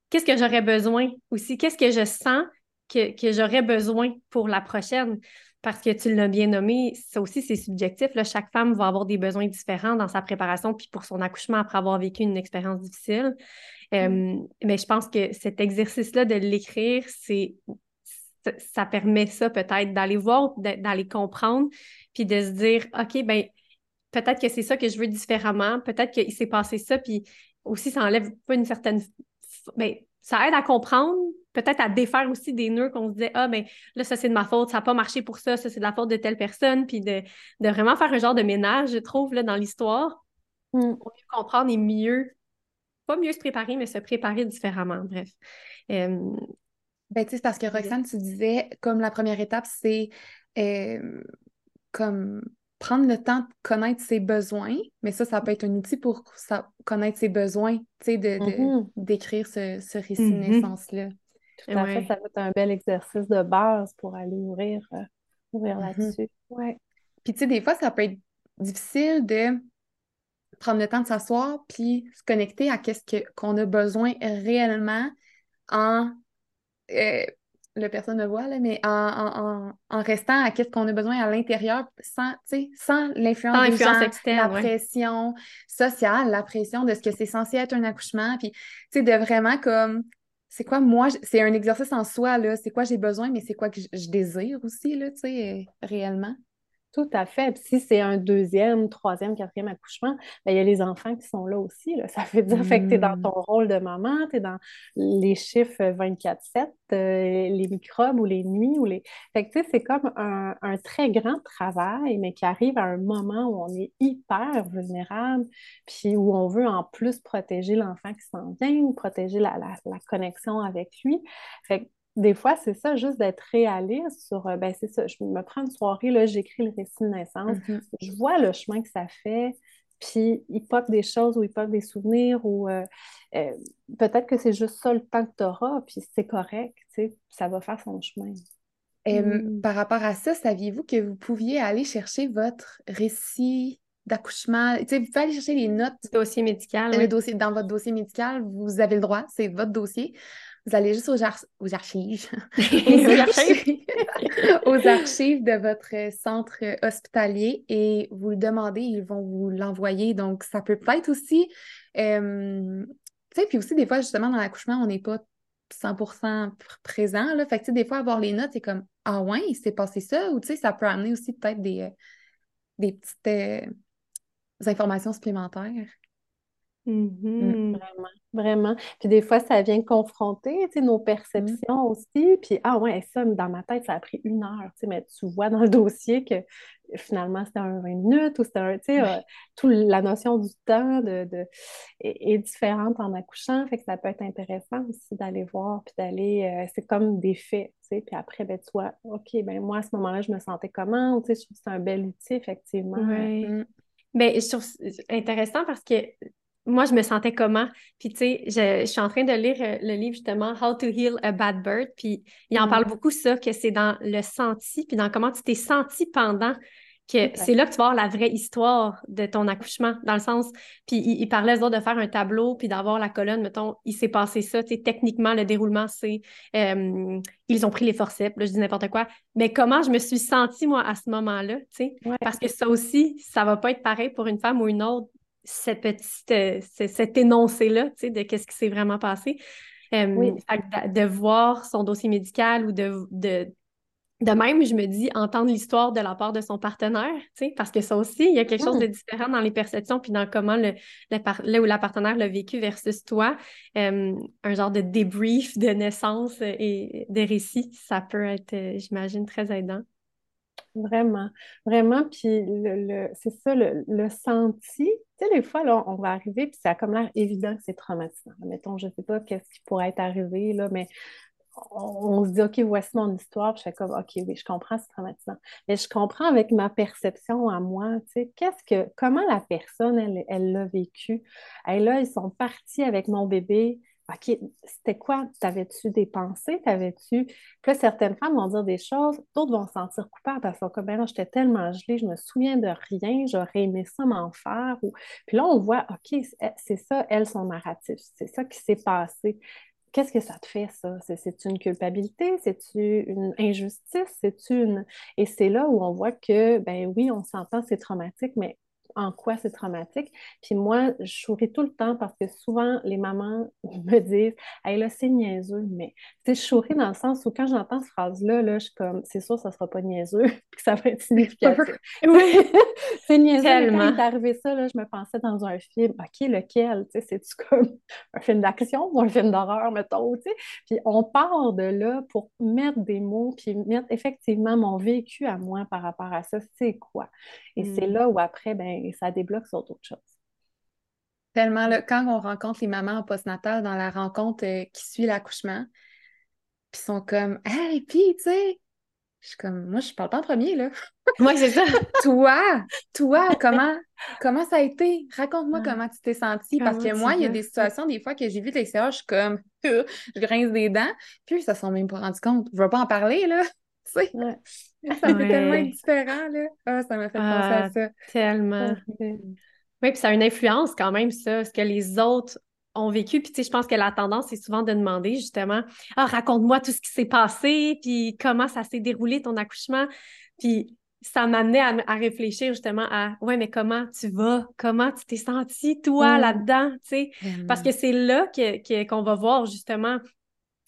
qu'est-ce que j'aurais besoin aussi, qu'est-ce que je sens que, que j'aurais besoin pour la prochaine parce que tu l'as bien nommé, ça aussi, c'est subjectif. Là. Chaque femme va avoir des besoins différents dans sa préparation, puis pour son accouchement après avoir vécu une expérience difficile. Mm. mais je pense que cet exercice-là de l'écrire, c'est ça permet ça peut-être d'aller voir, d'aller comprendre, puis de se dire, OK, ben peut-être que c'est ça que je veux différemment, peut-être qu'il s'est passé ça, puis aussi ça enlève pas une certaine... Ben, ça aide à comprendre, peut-être à défaire aussi des nœuds qu'on se disait, ah, ben là, ça c'est de ma faute, ça n'a pas marché pour ça, ça c'est de la faute de telle personne, puis de, vraiment faire un genre de ménage, je trouve, là, dans l'histoire, mm. pour mieux comprendre et mieux, pas mieux se préparer, mais se préparer différemment, bref. ben, tu sais, parce que Roxane, tu disais, comme la première étape, c'est comme prendre le temps de connaître ses besoins, mais ça, ça peut être un outil pour connaître ses besoins, tu sais, de, mm-hmm. d'écrire ce, ce récit de mm-hmm. naissance-là. Tout à fait, ça va être un bel exercice de base pour aller ouvrir, euh, ouvrir mm-hmm. là-dessus. Ouais. Puis, tu sais, des fois, ça peut être difficile de prendre le temps de s'asseoir puis se connecter à qu'est-ce qu'on a besoin réellement en. Euh, la personne me voit, là, mais en, restant à qu'est-ce qu'on a besoin à l'intérieur sans, sans l'influence des gens, la pression sociale, la pression de ce que c'est censé être un accouchement, puis de vraiment comme c'est quoi moi, c'est un exercice en soi, là, c'est quoi j'ai besoin, mais c'est quoi que je, désire aussi, là, tu sais, réellement. Tout à fait. Puis si c'est un deuxième, troisième, quatrième accouchement, bien, il y a les enfants qui sont là aussi. Là. Ça veut dire que tu es dans mmh. ton rôle de maman, tu es dans les chiffres 24-7, euh, les microbes ou les nuits. Ou les... Fait que c'est comme un, un, très grand travail, mais qui arrive à un moment où on est hyper vulnérable, puis où on veut en plus protéger l'enfant qui s'en vient, protéger la, la, la, connexion avec lui. Fait que des fois, c'est ça, juste d'être réaliste sur, euh, ben c'est ça, je me prends une soirée, là, j'écris le récit de naissance, mm-hmm. je vois le chemin que ça fait, puis il pop des choses ou il pop des souvenirs, ou euh, euh, peut-être que c'est juste ça le temps que tu auras, puis c'est correct, tu sais, ça va faire son chemin. Mm. Par rapport à ça, saviez-vous que vous pouviez aller chercher votre récit d'accouchement? Tu sais, vous pouvez aller chercher les notes. Dossier médical. Le dossier, dans votre dossier médical, vous avez le droit, c'est votre dossier. Vous allez juste aux, aux archives. aux, archives. aux archives de votre centre hospitalier et vous le demandez, ils vont vous l'envoyer. Donc, ça peut peut-être aussi. Euh, tu sais, puis aussi, des fois, justement, dans l'accouchement, on n'est pas 100% présent. Là. Fait que, des fois, avoir les notes, c'est comme Ah ouais, il s'est passé ça. Ou, tu sais, ça peut amener aussi peut-être des, euh, des petites euh, informations supplémentaires. Mm-hmm. Vraiment, vraiment. Puis des fois, ça vient confronter nos mm. perceptions aussi. Puis, ah ouais, ça, dans ma tête, ça a pris une heure. Mais tu vois dans le dossier que finalement, c'était un 20 minutes ou c'était un. Tu sais, euh, toute la notion du temps de, est, différente en accouchant. Fait que ça peut être intéressant aussi d'aller voir. Puis d'aller. Euh, c'est comme des faits. Tu sais, puis après, ben, tu vois, OK, ben moi, à ce moment-là, je me sentais comment? Tu sais, je trouve que c'est un bel outil, effectivement. Oui. Mm. Ben, je trouve intéressant parce que moi, je me sentais comment? Puis, tu sais, je, suis en train de lire euh, le livre justement How to Heal a Bad Bird. Puis, il en parle mm. beaucoup, ça, que c'est dans le senti, puis dans comment tu t'es senti pendant que c'est là que tu vas avoir la vraie histoire de ton accouchement, dans le sens, puis il, parlait de faire un tableau, puis d'avoir la colonne, mettons, il s'est passé ça, tu sais, techniquement, le déroulement, c'est, euh, ils ont pris les forceps, là, je dis n'importe quoi, mais comment je me suis sentie, moi, à ce moment-là, tu sais, parce que ça aussi, ça va pas être pareil pour une femme ou une autre, cette petite, euh, cet énoncé-là, tu sais, de qu'est-ce qui s'est vraiment passé. Euh, de, voir son dossier médical ou de, de de même, je me dis, entendre l'histoire de la part de son partenaire, tu sais, parce que ça aussi, il y a quelque chose de mmh. différent dans les perceptions puis dans comment le, le, où la partenaire l'a vécu versus toi. un genre de débrief de naissance et de récit, ça peut être, euh, j'imagine, très aidant. Vraiment, vraiment. Puis le, c'est ça, le, senti. Tu sais, des fois, là, on va arriver, puis ça a comme l'air évident que c'est traumatisant. Mettons, je ne sais pas qu'est-ce qui pourrait être arrivé, là, mais on, se dit, OK, voici mon histoire. je fais comme, OK, oui, je comprends, c'est traumatisant. Mais je comprends avec ma perception à moi, tu sais, qu'est-ce que, comment la personne, elle, elle l'a vécu? Et là, ils sont partis avec mon bébé. OK, c'était quoi? T'avais-tu des pensées? T'avais-tu? Puis là, certaines femmes vont dire des choses, d'autres vont se sentir coupables parce que, ben j'étais tellement gelée, je me souviens de rien, j'aurais aimé ça m'en faire. Puis là, on voit, OK, c'est ça, elle, son narratif. C'est ça qui s'est passé qu'est-ce que ça te fait, ça? C'est une culpabilité? C'est-tu une injustice? C'est-tu une... Et c'est là où on voit que, ben oui, on s'entend, c'est traumatique, mais en quoi c'est traumatique. Puis moi, je souris tout le temps parce que souvent, les mamans me disent Hey, là, c'est niaiseux, mais tu sais, je souris dans le sens où quand j'entends cette phrase-là, là, je suis comme C'est sûr, ça sera pas niaiseux, puis que ça va être significatif. oui, c'est niaiseux. Tellement. Quand est arrivé ça, là, je me pensais dans un film OK, lequel Tu sais, c'est-tu comme un film d'action ou un film d'horreur, mettons, tu sais? Puis on part de là pour mettre des mots, puis mettre effectivement mon vécu à moi par rapport à ça, c'est quoi? Et c'est hmm. là où après, ben, et ça débloque sur d'autres choses. Tellement, là, quand on rencontre les mamans en postnatal dans la rencontre euh, qui suit l'accouchement, puis sont comme Hey, puis, tu sais, je suis comme, moi, je parle pas en premier, là. Moi, c'est ça. toi, toi, comment, comment ça a été? Raconte-moi ah. comment tu t'es sentie. Parce que moi, il y a des situations, des fois, que j'ai vu de l'extérieur, je suis comme, je grince des dents, puis ça s'en même pas rendu compte. Je veux pas en parler, là. Tu sais. Ça fait tellement différent, là. Ah, ça m'a fait penser à ah, ça. Tellement. Oui, puis ça a une influence quand même, ça, ce que les autres ont vécu. Puis, tu sais, je pense que la tendance, c'est souvent de demander, justement, ah, raconte-moi tout ce qui s'est passé, puis comment ça s'est déroulé, ton accouchement. Puis, ça m'amenait à, à, réfléchir justement à, ouais, mais comment tu vas? Comment tu t'es senti, toi, mmh. là-dedans, tu sais? Parce que c'est là qu'on va voir, justement,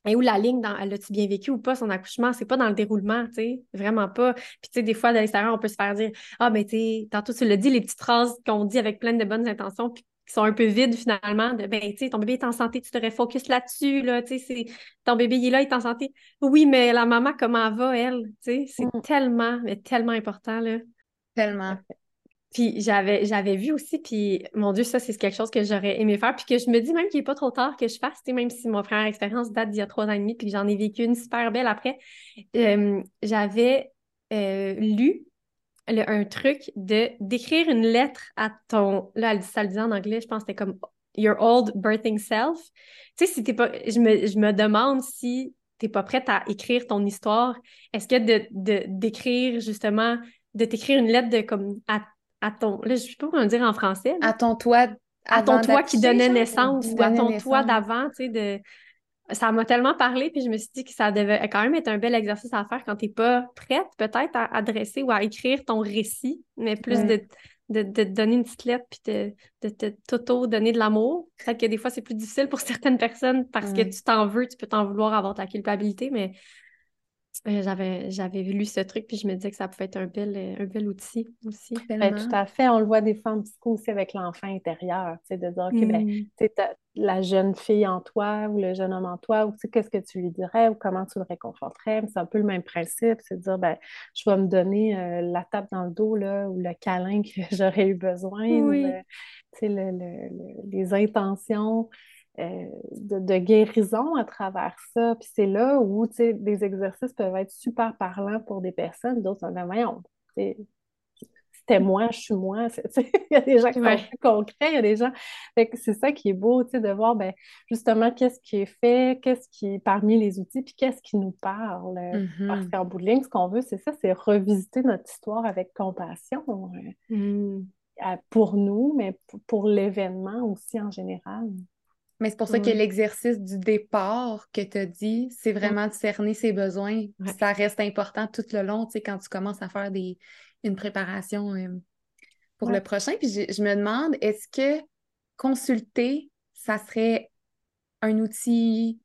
et où la ligne dans elle a-tu bien vécu ou pas son accouchement, c'est pas dans le déroulement, tu sais, vraiment pas. Puis tu sais, des fois, de l'extérieur, on peut se faire dire Ah, mais tu sais, tantôt tu l'as dit, les petites phrases qu'on dit avec plein de bonnes intentions, puis qui sont un peu vides finalement, de ben, tu sais, ton bébé est en santé, tu devrais focus là-dessus, là, tu sais, ton bébé il est là, il est en santé. Oui, mais la maman, comment va, elle? Tu sais, c'est mm. tellement, mais tellement important, là. Tellement. Puis j'avais, j'avais vu aussi, puis mon Dieu, ça, c'est quelque chose que j'aurais aimé faire, puis que je me dis même qu'il n'est pas trop tard que je fasse, même si mon frère expérience date d'il y a trois ans et demi, puis j'en ai vécu une super belle après. j'avais lu un truc de d'écrire une lettre à ton. Là, ça le disait en anglais, je pense que c'était comme Your Old Birthing Self. Tu sais, si t'es pas. Je me, je me demande si t'es pas prête à écrire ton histoire. Est-ce que de, d'écrire justement, de t'écrire une lettre de comme à à ton. Là, je sais pas comment dire en français. À ton toi. À ton toi qui donnait naissance ou à ton toi d'avant, tu sais, de. Ça m'a tellement parlé, puis je me suis dit que ça devait quand même être un bel exercice à faire quand tu n'es pas prête, peut-être, à adresser ou à écrire ton récit, mais plus de, de, te donner une petite lettre puis de, de, t'auto-donner de l'amour. Peut-être que des fois, c'est plus difficile pour certaines personnes parce que tu t'en veux, tu peux t'en vouloir avoir ta culpabilité, mais j'avais, j'avais lu ce truc, puis je me disais que ça pouvait être un bel, un bel outil aussi. Ben, tout à fait. On le voit des femmes psycho aussi avec l'enfant intérieur, tu sais, de dire, OK, ben, mm. tu la jeune fille en toi ou le jeune homme en toi, ou tu sais, qu'est-ce que tu lui dirais ou comment tu le réconforterais? C'est un peu le même principe, c'est de dire, ben, je vais me donner euh, la tape dans le dos, là, ou le câlin que j'aurais eu besoin, ou, tu sais, les intentions. Euh, de, guérison à travers ça. Puis c'est là où des exercices peuvent être super parlants pour des personnes, d'autres sont voyons, c'était moi, je suis moi. Il y a des gens qui sont plus concrets, il y a des gens. c'est ça qui est beau, de voir ben, justement qu'est-ce qui est fait, qu'est-ce qui est parmi les outils, puis qu'est-ce qui nous parle. Parce mm-hmm. qu'en bout de ligne, ce qu'on veut, c'est ça, c'est revisiter notre histoire avec compassion. Mm. Pour nous, mais pour l'événement aussi en général. Mais c'est pour ça que l'exercice du départ que tu as dit, c'est vraiment de cerner ses besoins. Ça reste important tout le long, tu sais, quand tu commences à faire des, une préparation euh, pour le prochain. Puis je, me demande, est-ce que consulter, ça serait un outil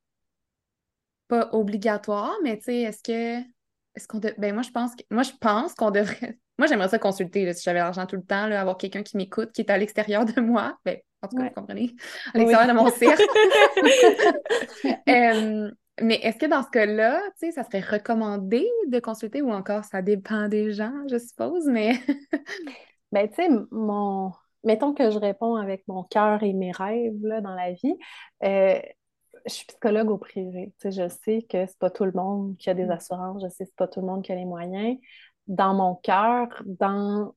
pas obligatoire, mais tu sais, est-ce que est-ce qu'on ben moi je pense que moi je pense qu'on devrait moi j'aimerais ça consulter si j'avais l'argent tout le temps là, avoir quelqu'un qui m'écoute qui est à l'extérieur de moi ben en tout cas, vous comprenez? À l'extérieur de mon cercle. mais est-ce que dans ce cas-là, tu sais, ça serait recommandé de consulter ou encore ça dépend des gens, je suppose, mais. ben, tu sais, mon. Mettons que je réponds avec mon cœur et mes rêves là, dans la vie. Euh, je suis psychologue au privé. Tu sais, je sais que c'est pas tout le monde qui a des mm. assurances, je sais que c'est pas tout le monde qui a les moyens. Dans mon cœur, dans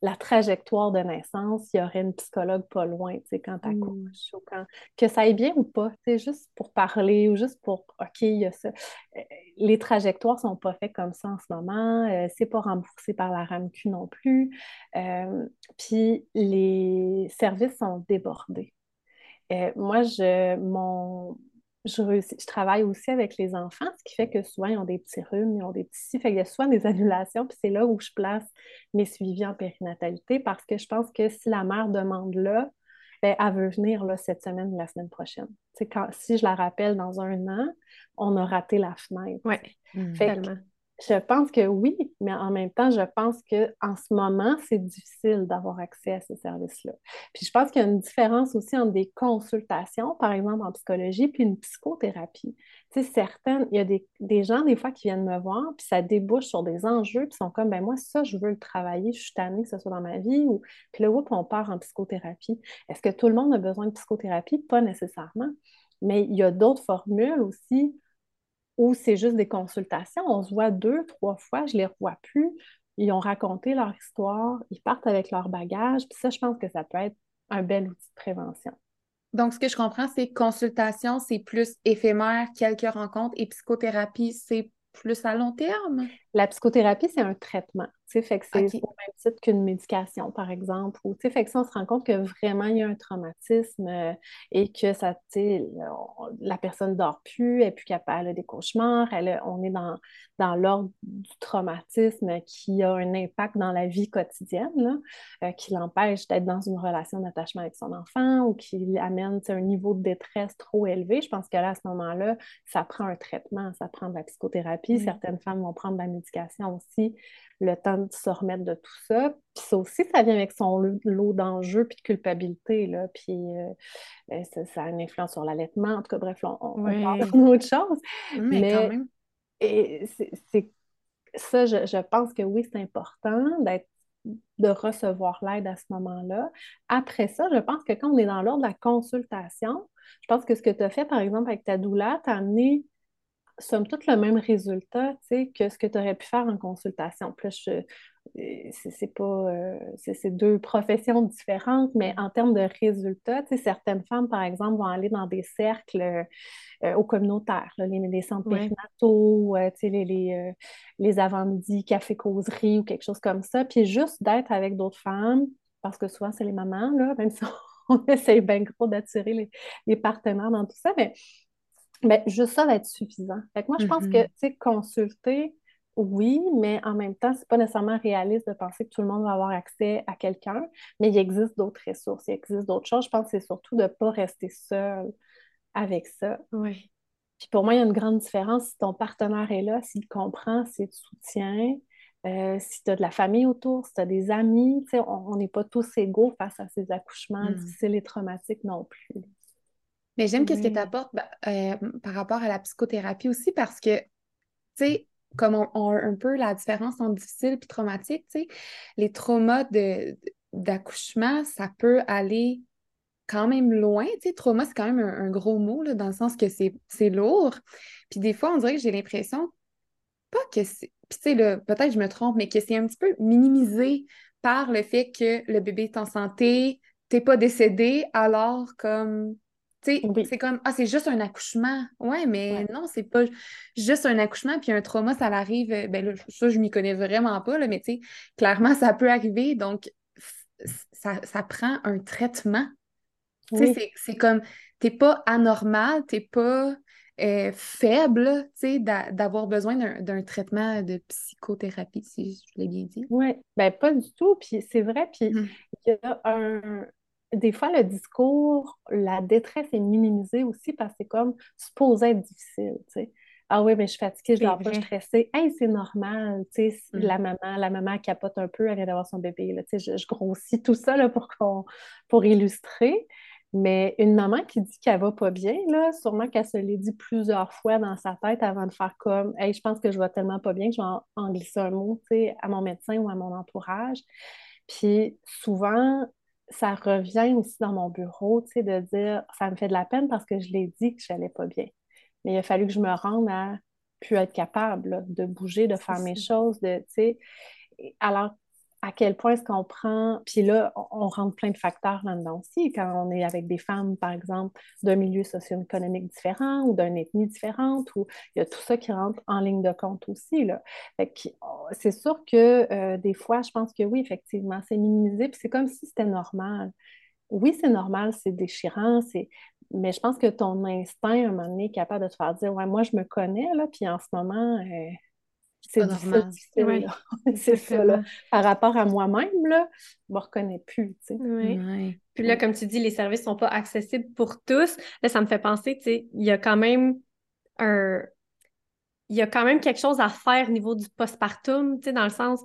la trajectoire de naissance, il y aurait une psychologue pas loin, tu sais, quand tu mmh. ou quand... Que ça aille bien ou pas, tu sais, juste pour parler ou juste pour, OK, il y a ça. Euh, les trajectoires sont pas faites comme ça en ce moment, euh, c'est pas remboursé par la RAMQ non plus, euh, puis les services sont débordés. moi, je, mon, je, travaille aussi avec les enfants, ce qui fait que souvent, ils ont des petits rhumes, ils ont des petits... Fait qu'il y a souvent des annulations, puis c'est là où je place mes suivis en périnatalité, parce que je pense que si la mère demande là, ben, elle veut venir là, cette semaine ou la semaine prochaine. Quand, si je la rappelle dans un an, on a raté la fenêtre. Oui, je pense que oui, mais en même temps, je pense qu'en ce moment, c'est difficile d'avoir accès à ces services-là. Puis je pense qu'il y a une différence aussi entre des consultations, par exemple en psychologie, puis une psychothérapie. Tu sais, certaines, il y a des, gens, des fois, qui viennent me voir, puis ça débouche sur des enjeux, puis sont comme, ben moi, ça, je veux le travailler, je suis tannée que ce soit dans ma vie, ou... puis là, on part en psychothérapie. Est-ce que tout le monde a besoin de psychothérapie? Pas nécessairement. Mais il y a d'autres formules aussi ou c'est juste des consultations. On se voit deux, trois fois, je ne les revois plus. Ils ont raconté leur histoire, ils partent avec leur bagage. Puis ça, je pense que ça peut être un bel outil de prévention. Donc, ce que je comprends, c'est consultation, c'est plus éphémère, quelques rencontres, et psychothérapie, c'est plus à long terme? La psychothérapie, c'est un traitement. Fait que c'est au même titre qu'une médication, par exemple. Ou, fait que si on se rend compte que vraiment il y a un traumatisme euh, et que ça, la personne ne dort plus, elle est plus capable, elle a des cauchemars, elle, on est dans, dans l'ordre du traumatisme qui a un impact dans la vie quotidienne, là, euh, qui l'empêche d'être dans une relation d'attachement avec son enfant ou qui amène un niveau de détresse trop élevé. Je pense que là, à ce moment-là, ça prend un traitement, ça prend de la psychothérapie. Certaines femmes vont prendre de la médication aussi le temps de se remettre de tout ça. Puis ça aussi, ça vient avec son lot d'enjeux puis de culpabilité, là. Puis euh, euh, ça, a une influence sur l'allaitement. En tout cas, bref, on, parle d'autre chose. Mais, quand même. c'est ça, je, pense que oui, c'est important d'être de recevoir l'aide à ce moment-là. Après ça, je pense que quand on est dans l'ordre de la consultation, je pense que ce que tu as fait, par exemple, avec ta doula, t'as amené somme toute le même résultat que ce que tu aurais pu faire en consultation. Plus, euh, c'est pas euh, c'est deux professions différentes, mais en termes de résultats, certaines femmes, par exemple, vont aller dans des cercles euh, au communautaire, les, centres périnataux, les, les, les avant-midi, café-causerie ou quelque chose comme ça. Puis juste d'être avec d'autres femmes, parce que souvent c'est les mamans, là, même si on, essaye bien gros d'attirer les, les, partenaires dans tout ça, mais mais juste ça va être suffisant. Fait que moi, je pense que, mm-hmm. tu sais, consulter, oui, mais en même temps, c'est pas nécessairement réaliste de penser que tout le monde va avoir accès à quelqu'un, mais il existe d'autres ressources, il existe d'autres choses. Je pense que c'est surtout de ne pas rester seul avec ça. Oui. Puis pour moi, il y a une grande différence si ton partenaire est là, s'il comprend, s'il te soutient, euh, si tu as de la famille autour, si tu as des amis, on n'est pas tous égaux face à ces accouchements mm. difficiles et traumatiques non plus. Mais j'aime ce que tu apportes bah, euh, par rapport à la psychothérapie aussi parce que, tu sais, comme on, a un peu la différence entre difficile et traumatique, tu sais, les traumas d'accouchement, ça peut aller quand même loin. Tu sais, trauma, c'est quand même un, gros mot, là, dans le sens que c'est lourd. Puis des fois, on dirait que j'ai l'impression, pas que c'est. Puis tu sais, peut-être je me trompe, mais que c'est un petit peu minimisé par le fait que le bébé est en santé, t'es pas décédé, alors comme tu sais, c'est comme, ah, c'est juste un accouchement. Ouais, mais non, c'est pas juste un accouchement, puis un trauma, ça arrive. Euh, ben là, ça, je m'y connais vraiment pas, là, mais tu sais, clairement, ça peut arriver. Donc, ça, ça prend un traitement. C'est comme, t'es pas anormal, t'es pas euh, faible, tu sais, d'avoir besoin d'un traitement de psychothérapie, si je l'ai bien dit. Oui, ben pas du tout. Puis c'est vrai, puis mmh. il y a un, des fois, le discours, la détresse est minimisée aussi parce que c'est comme supposé être difficile, tu sais. Ah oui, mais je suis fatiguée, je dors pas, je suis stressée. Hey, c'est normal, tu sais, mm. la maman, la maman capote un peu, elle vient d'avoir son bébé, là, tu sais, je, grossis tout ça, là, pour qu'on, pour illustrer. Mais une maman qui dit qu'elle va pas bien, là, sûrement qu'elle se l'est dit plusieurs fois dans sa tête avant de faire comme Hey, je pense que je vais tellement pas bien que je vais en, glisser un mot, tu sais, à mon médecin ou à mon entourage. Puis souvent, ça revient aussi dans mon bureau, tu sais, de dire, ça me fait de la peine parce que je l'ai dit que je n'allais pas bien. Mais il a fallu que je me rende à plus être capable de bouger, de faire mes choses, de, tu sais. Alors, à quel point est-ce qu'on prend, puis là, on, rentre plein de facteurs là-dedans aussi, quand on est avec des femmes, par exemple, d'un milieu socio-économique différent ou d'une ethnie différente, ou il y a tout ça qui rentre en ligne de compte aussi. Là. c'est sûr que euh, des fois, je pense que oui, effectivement, c'est minimisé, puis c'est comme si c'était normal. Oui, c'est normal, c'est déchirant, c'est... mais je pense que ton instinct, à un moment donné, est capable de te faire dire, ouais, moi, je me connais, là, puis en ce moment... Euh, c'est normal. c'est ça, là. Par rapport à moi-même, là, je me reconnais plus, tu sais. Puis là, comme tu dis, les services sont pas accessibles pour tous. Là, ça me fait penser, tu sais, il y a quand même un... Il y a quand même quelque chose à faire au niveau du postpartum, tu sais, dans le sens...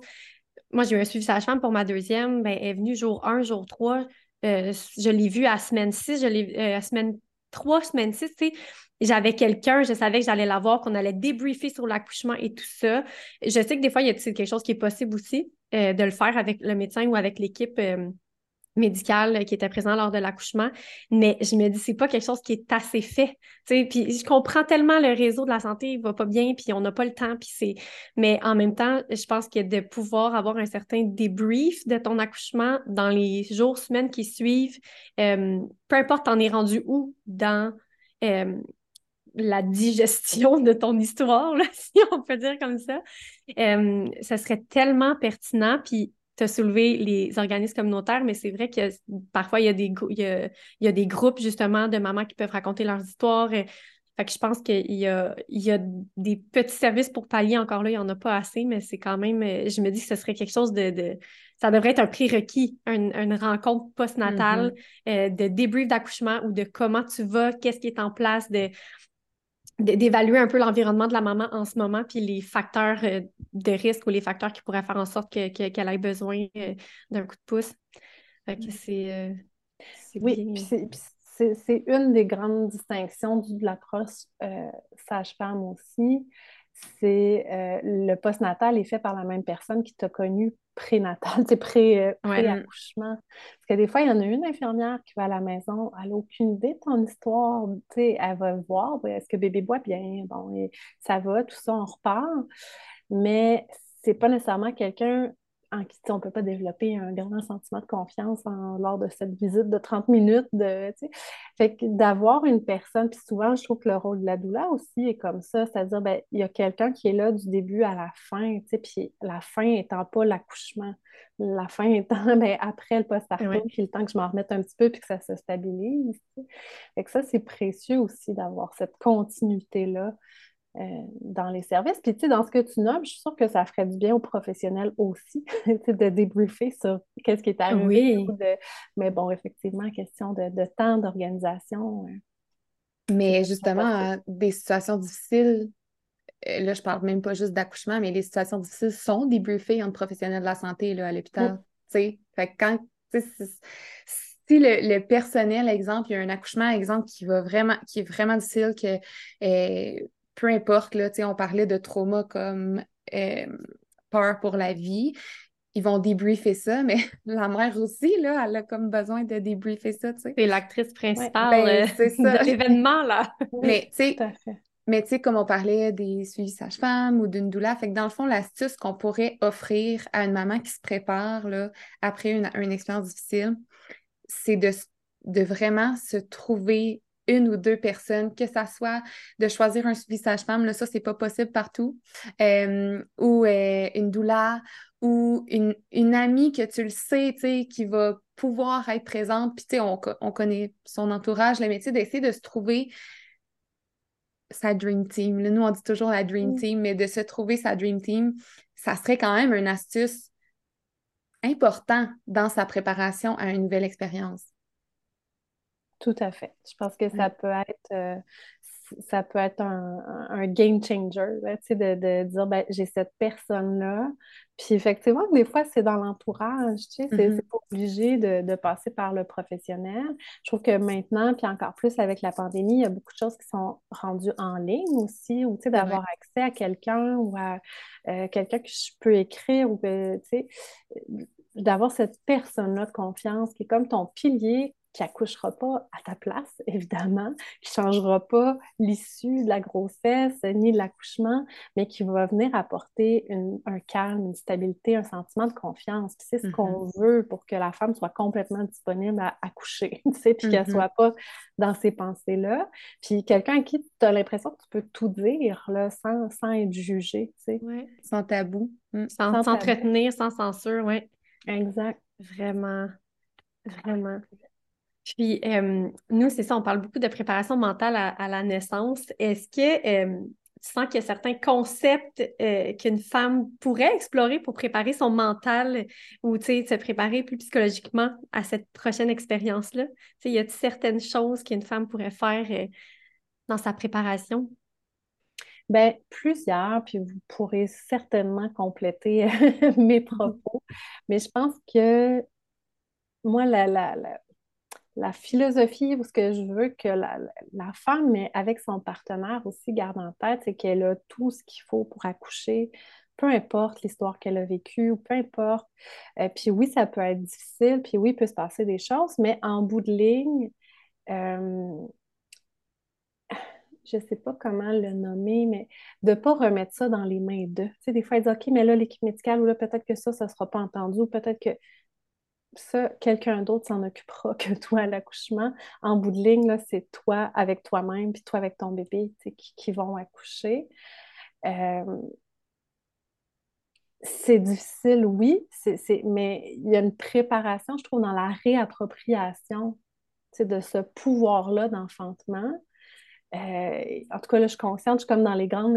Moi, j'ai eu un suivi sage-femme pour ma deuxième. Ben, elle est venue jour 1, jour 3. Euh, je l'ai vue à semaine 6, je l'ai euh, à semaine 3, semaine 6, tu sais j'avais quelqu'un, je savais que j'allais l'avoir, qu'on allait débriefer sur l'accouchement et tout ça. Je sais que des fois, il y a quelque chose qui est possible aussi euh, de le faire avec le médecin ou avec l'équipe euh, médicale qui était présente lors de l'accouchement, mais je me dis, c'est pas quelque chose qui est assez fait. Puis je comprends tellement le réseau de la santé, il va pas bien, puis on n'a pas le temps, puis c'est... Mais en même temps, je pense que de pouvoir avoir un certain débrief de ton accouchement dans les jours, semaines qui suivent, euh, peu importe t'en es rendu où dans la digestion de ton histoire, si on peut dire comme ça. Euh, ça serait tellement pertinent. Puis, tu as soulevé les organismes communautaires, mais c'est vrai que parfois, il y, a des, il, y a, des groupes, justement, de mamans qui peuvent raconter leurs histoires. Euh, fait que je pense qu'il y a, il y a des petits services pour pallier. Encore là, il n'y en a pas assez, mais c'est quand même, euh, je me dis que ce serait quelque chose de, ça devrait être un prérequis, une, rencontre postnatale, mm-hmm. de débrief d'accouchement ou de comment tu vas, qu'est-ce qui est en place, de d'évaluer un peu l'environnement de la maman en ce moment, puis les facteurs euh, de risque ou les facteurs qui pourraient faire en sorte qu'elle ait besoin euh, d'un coup de pouce. c'est. Euh, oui, puis c'est une des grandes distinctions de l'approche sage-femme aussi c'est euh, le postnatal est fait par la même personne qui t'a connu prénatal, c'est pré, euh, pré-accouchement. Parce que des fois, il y en a une infirmière qui va à la maison, elle n'a aucune idée de ton histoire, elle va voir, est-ce que bébé boit bien, bon, ça va, tout ça, on repart. Mais c'est pas nécessairement quelqu'un en qui on ne peut pas développer un grand sentiment de confiance lors de cette visite de 30 minutes. De, fait que d'avoir une personne, puis souvent, je trouve que le rôle de la doula aussi est comme ça, c'est-à-dire, ben, il y a quelqu'un qui est là du début à la fin, puis la fin étant pas l'accouchement, la fin étant ben, après le postpartum, puis le temps que je m'en remette un petit peu, puis que ça se stabilise. Fait que ça, c'est précieux aussi d'avoir cette continuité-là. Euh, dans les services. Puis, tu sais, dans ce que tu nommes, je suis sûre que ça ferait du bien aux professionnels aussi, de débriefer sur qu'est-ce qui est arrivé. Oui. Mais bon, effectivement, question de, temps, d'organisation. Euh, mais justement, des situations difficiles, euh, là, je parle même pas juste d'accouchement, mais les situations difficiles sont débriefées entre professionnels de la santé là, à l'hôpital. Tu sais, fait quand, si le, personnel, exemple, il y a un accouchement, exemple, qui va vraiment, qui est vraiment difficile, que peu importe, là, on parlait de trauma comme euh, peur pour la vie. Ils vont débriefer ça, mais la mère aussi, là, elle a comme besoin de débriefer ça, tu sais. C'est l'actrice principale ben, euh, de l'événement, là. Mais, tu sais, mais tu sais, comme on parlait des suivis sage-femme ou d'une doula, fait que dans le fond, l'astuce qu'on pourrait offrir à une maman qui se prépare là, après une, une expérience difficile, c'est de, de vraiment se trouver une ou deux personnes, que ça soit de choisir un suivi sage-femme, là, ça, c'est pas possible partout, euh, ou euh, une doula, ou une, une, amie que tu le sais, tu sais, qui va pouvoir être présente, puis tu sais, on, on, connaît son entourage, le métier d'essayer de se trouver sa dream team. Là, nous, on dit toujours la dream mm. team, mais de se trouver sa dream team, ça serait quand même une astuce important dans sa préparation à une nouvelle expérience. Tout à fait. Je pense que ça peut être, euh, ça peut être un, game changer, de, de, dire ben, j'ai cette personne-là. Puis effectivement, des fois, c'est dans l'entourage, tu sais, c'est mm-hmm. pas obligé de, passer par le professionnel. Je trouve que maintenant, puis encore plus avec la pandémie, il y a beaucoup de choses qui sont rendues en ligne aussi, ou tu sais, d'avoir accès à quelqu'un ou à euh, quelqu'un que je peux écrire, ou tu sais, d'avoir cette personne-là de confiance qui est comme ton pilier qui accouchera pas à ta place, évidemment, qui changera pas l'issue de la grossesse ni de l'accouchement, mais qui va venir apporter un calme, une stabilité, un sentiment de confiance. c'est ce qu'on mm-hmm. veut pour que la femme soit complètement disponible à accoucher, tu sais, puis qu'elle mm-hmm. soit pas dans ces pensées-là. Puis quelqu'un à qui tu as l'impression que tu peux tout dire, là, sans, sans être jugé, tu sais. Sans tabou. Mm. Sans s'entretenir, sans censure, oui. Exact. Vraiment. Vraiment. Puis, nous, c'est ça, on parle beaucoup de préparation mentale à, la naissance. Est-ce que tu sens qu'il y a certains concepts euh, qu'une femme pourrait explorer pour préparer son mental ou, tu sais, se préparer plus psychologiquement à cette prochaine expérience-là? Tu sais, y a-t-il certaines choses qu'une femme pourrait faire euh, dans sa préparation? Bien, plusieurs, puis vous pourrez certainement compléter mes propos, mais je pense que moi, la, la, la philosophie ou ce que je veux que la, femme, mais avec son partenaire aussi, garde en tête, c'est qu'elle a tout ce qu'il faut pour accoucher, peu importe l'histoire qu'elle a vécue ou peu importe. Euh, puis oui, ça peut être difficile, puis oui, il peut se passer des choses, mais en bout de ligne, euh, je ne sais pas comment le nommer, mais de ne pas remettre ça dans les mains d'eux. Tu sais, des fois, ils disent OK, mais là, l'équipe médicale, ou là, peut-être que ça, ça ne sera pas entendu, ou peut-être que ça, quelqu'un d'autre s'en occupera que toi à l'accouchement. En bout de ligne, c'est toi avec toi-même, puis toi avec ton bébé qui, vont accoucher. Euh, c'est difficile, oui, mais il y a une préparation, je trouve, dans la réappropriation de ce pouvoir-là d'enfantement. Euh, en tout cas, là, je suis consciente, je suis comme dans les grandes,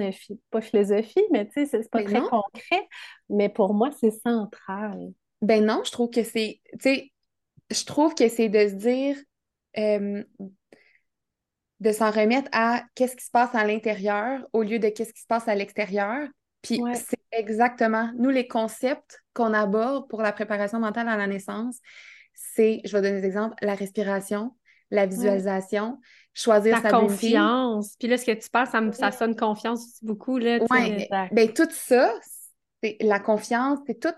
pas philosophies, mais tu sais, c'est pas très concret, mais pour moi, c'est central. Ben non, je trouve que c'est, tu sais, je trouve que c'est de se dire, euh, de s'en remettre à qu'est-ce qui se passe à l'intérieur au lieu de qu'est-ce qui se passe à l'extérieur. Puis c'est exactement, nous, les concepts qu'on aborde pour la préparation mentale à la naissance, c'est, je vais donner des exemples, la respiration, la visualisation, choisir sa confiance. Puis là, ce que tu parles, ça, ça sonne confiance beaucoup. Là, oui, ben, tout ça, c'est la confiance, c'est tout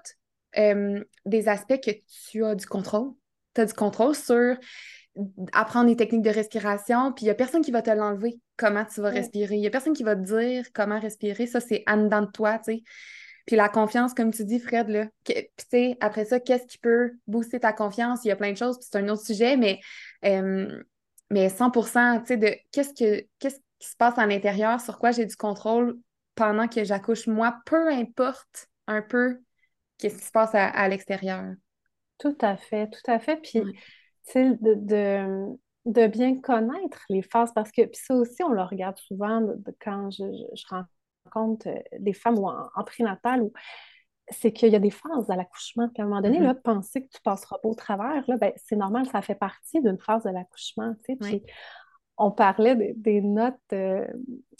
euh, des aspects que tu as du contrôle. Tu as du contrôle sur apprendre les techniques de respiration, puis il n'y a personne qui va te l'enlever, comment tu vas respirer. Il n'y a personne qui va te dire comment respirer. Ça, c'est en dedans de toi, tu sais. Puis la confiance, comme tu dis, Fred, là, tu sais, après ça, qu'est-ce qui peut booster ta confiance? Il y a plein de choses, puis c'est un autre sujet, mais, euh, mais 100 tu sais, de qu'est-ce, que, qu'est-ce qui se passe à l'intérieur, sur quoi j'ai du contrôle pendant que j'accouche moi, peu importe un peu qu'est-ce qui se passe à, l'extérieur. Tout à fait, tout à fait. Puis, tu sais, de, de, bien connaître les phases, parce que puis ça aussi, on le regarde souvent quand je, rencontre euh, des femmes ou en, prénatal, où c'est qu'il y a des phases à l'accouchement. Puis à un moment donné, mm-hmm. là, penser que tu passeras pas au travers, là, ben, c'est normal, ça fait partie d'une phase de l'accouchement. Tu sais, puis on parlait des, notes, euh,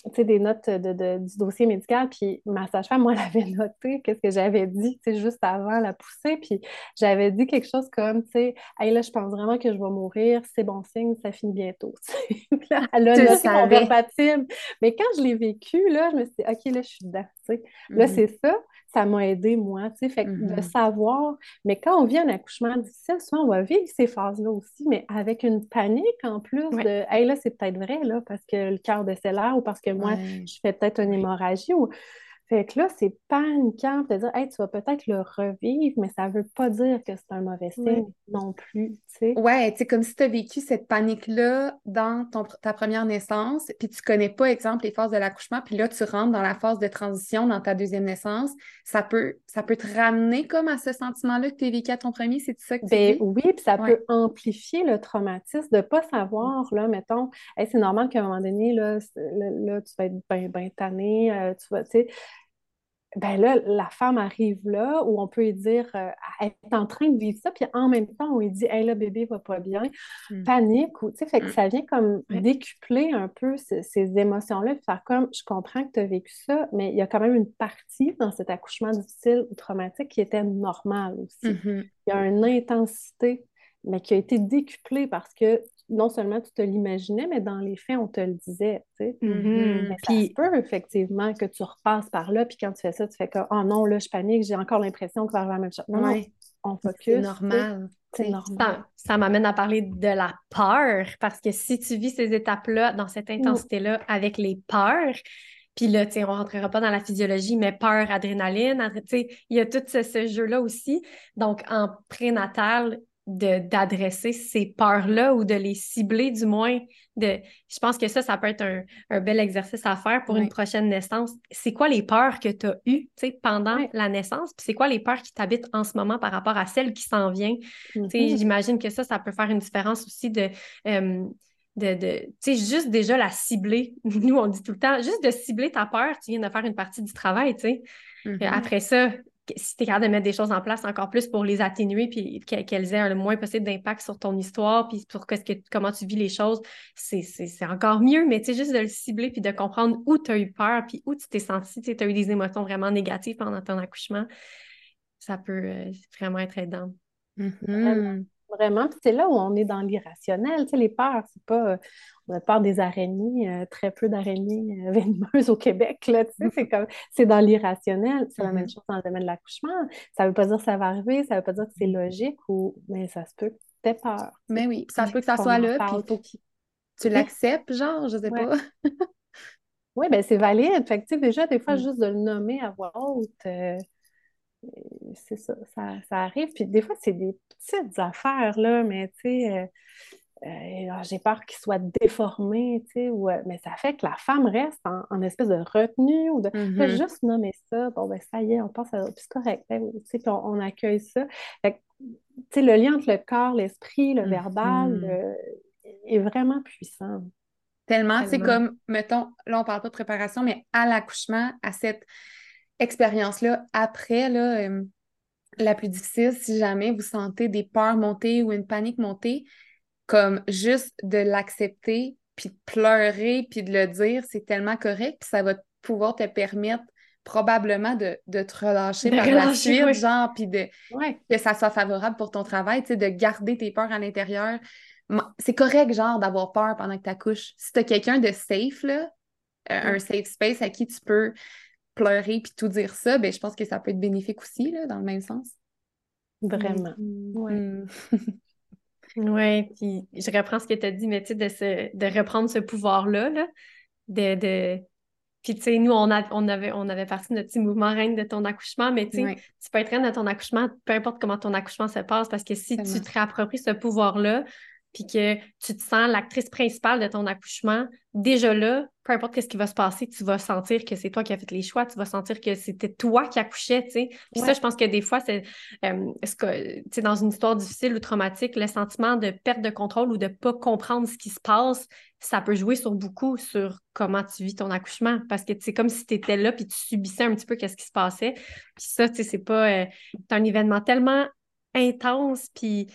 tu sais, des notes de, du dossier médical, puis ma sage-femme, moi, elle avait noté qu'est-ce que j'avais dit, tu sais, juste avant la poussée, puis j'avais dit quelque chose comme, tu sais, hey, là, je pense vraiment que je vais mourir, c'est bon signe, ça finit bientôt, là, elle a noté mon Mais quand je l'ai vécu, là, je me suis dit, OK, là, je suis dedans, tu sais. Là, mm-hmm. c'est ça, ça m'a aidé, moi, tu sais, fait que de Mhm. savoir, mais quand on vit un accouchement difficile, souvent, on va vivre ces phases-là aussi, mais avec une panique en plus Ouais. de, hey, là, c'est peut-être vrai, là, parce que le cœur décélère ou parce que moi, Ouais. je fais peut-être une hémorragie ou... Fait que là, c'est paniquant de dire, hey, tu vas peut-être le revivre, mais ça veut pas dire que c'est un mauvais Ouais. signe non plus, tu sais. Ouais, tu comme si tu as vécu cette panique-là dans ton, ta première naissance, puis tu connais pas, exemple, les phases de l'accouchement, puis là, tu rentres dans la phase de transition dans ta deuxième naissance, ça peut, ça peut te ramener comme à ce sentiment-là que tu as vécu à ton premier, c'est ça que tu Ben dis? oui, puis ça Ouais. peut amplifier le traumatisme de ne pas savoir, là, mettons, Hey, c'est normal qu'à un moment donné, là, là, tu vas être bien ben tanné, euh, tu vas, tu sais, ben là, la femme arrive là où on peut lui dire, euh, elle est en train de vivre ça, puis en même temps, on lui dit, hey, là, bébé va pas bien, Mm. panique, ou, tu sais, fait que Mm. ça vient comme décupler un peu ce- ces émotions-là, puis faire comme, je comprends que tu as vécu ça, mais il y a quand même une partie dans cet accouchement difficile ou traumatique qui était normale aussi Mhm. il y a une intensité, mais qui a été décuplée parce que non seulement tu te l'imaginais, mais dans les faits, on te le disait, tu sais. Mhm. Mhm. Mais ça se Puis, peut effectivement que tu repasses par là, puis quand tu fais ça, tu fais comme Oh non, là, je panique, j'ai encore l'impression que va arriver la même chose. Non, non, on focus. c'est normal. C'est ça, ça m'amène à parler de la peur, parce que si tu vis ces étapes-là, dans cette intensité-là, avec les peurs, puis là, tu sais, on rentrera pas dans la physiologie, mais peur, adrénaline, adré- tu sais, il y a tout ce, ce jeu-là aussi. Donc, en prénatal, d'adresser ces peurs-là ou de les cibler du moins. De, je pense que ça, ça peut être un, un bel exercice à faire pour une prochaine naissance. C'est quoi les peurs que tu as eues tu sais, pendant la naissance? Puis c'est quoi les peurs qui t'habitent en ce moment par rapport à celles qui s'en viennent? Tu sais, Mhm. J'imagine que ça, ça peut faire une différence aussi de, euh, de, de tu sais, juste déjà la cibler. Nous, on dit tout le temps, juste de cibler ta peur, tu viens de faire une partie du travail, tu sais. Mhm. Et Après ça, si tu es capable de mettre des choses en place encore plus pour les atténuer puis que- qu'elles aient le moins possible d'impact sur ton histoire puis sur qu'est-ce que, comment tu vis les choses, c'est encore mieux. Mais tu sais, juste de le cibler puis de comprendre où tu as eu peur puis où tu t'es senti, tu as eu des émotions vraiment négatives pendant ton accouchement, ça peut euh, vraiment être aidant. Mhm. Vraiment, puis c'est là où on est dans l'irrationnel. Tu sais, les peurs, c'est pas. on a peur des araignées, euh, très peu d'araignées euh, venimeuses au Québec, là, tu sais, c'est comme. C'est dans l'irrationnel. C'est la même Mhm. chose dans le domaine de l'accouchement. Ça veut pas dire que ça va arriver, ça veut pas dire que c'est logique, ou... mais ça se peut que tu aies peur. sais, Mais oui, ça se peut que ça soit là, puis faut que tu l'acceptes, genre, je sais Ouais. pas. Oui, ben c'est valide. Fait que, tu sais, déjà, des fois, Mm. juste de le nommer à voix haute, euh, c'est ça, ça, ça arrive. Puis des fois, c'est des petites affaires, là, mais tu sais, euh, euh, ah, j'ai peur qu'il soit déformé, tu sais, ou, euh, mais ça fait que la femme reste en, en espèce de retenue ou de Mhm. Fait juste nommer ça, bon, ben ça y est, on passe à. C'est correct, ben tu sais, puis on, on accueille ça. Fait que, tu sais, le lien entre le corps, l'esprit, le verbal, Mhm. le- est vraiment puissant. Tellement, c'est comme, mettons, là, on parle pas de préparation, mais à l'accouchement, à cette expérience-là, après, là, euh, la plus difficile, si jamais vous sentez des peurs monter ou une panique monter, comme juste de l'accepter, puis de pleurer, puis de le dire, c'est tellement correct, puis ça va pouvoir te permettre probablement de, de te relâcher De par la relâcher, suite, oui. genre, puis de, Ouais. que ça soit favorable pour ton travail, tu sais, de garder tes peurs à l'intérieur. C'est correct, genre, d'avoir peur pendant que tu accouches. Si tu as quelqu'un de safe, là, euh, un safe space à qui tu peux pleurer puis tout dire ça, ben, je pense que ça peut être bénéfique aussi, là, dans le même sens. Vraiment. Mm. Ouais. Mm. Oui, puis je reprends ce que tu as dit, mais tu sais, de, se- de reprendre ce pouvoir-là, là, de, de... Puis tu sais, nous, on, a, on, avait, on avait parti de notre petit mouvement reine de ton accouchement, mais tu Ouais. tu peux être reine de ton accouchement, peu importe comment ton accouchement se passe, parce que si tu te réappropries ce pouvoir-là, puis que tu te sens l'actrice principale de ton accouchement, déjà là, peu importe ce qui va se passer, tu vas sentir que c'est toi qui as fait les choix, tu vas sentir que c'était toi qui accouchais, tu sais. Puis ça, je pense que des fois, c'est euh, ce que, tu sais, dans une histoire difficile ou traumatique, le sentiment de perte de contrôle ou de pas comprendre ce qui se passe, ça peut jouer sur beaucoup sur comment tu vis ton accouchement. Parce que c'est comme si tu étais là puis tu subissais un petit peu qu'est-ce qui se passait. Puis ça, tu sais, c'est pas. euh, c'est un événement tellement intense, puis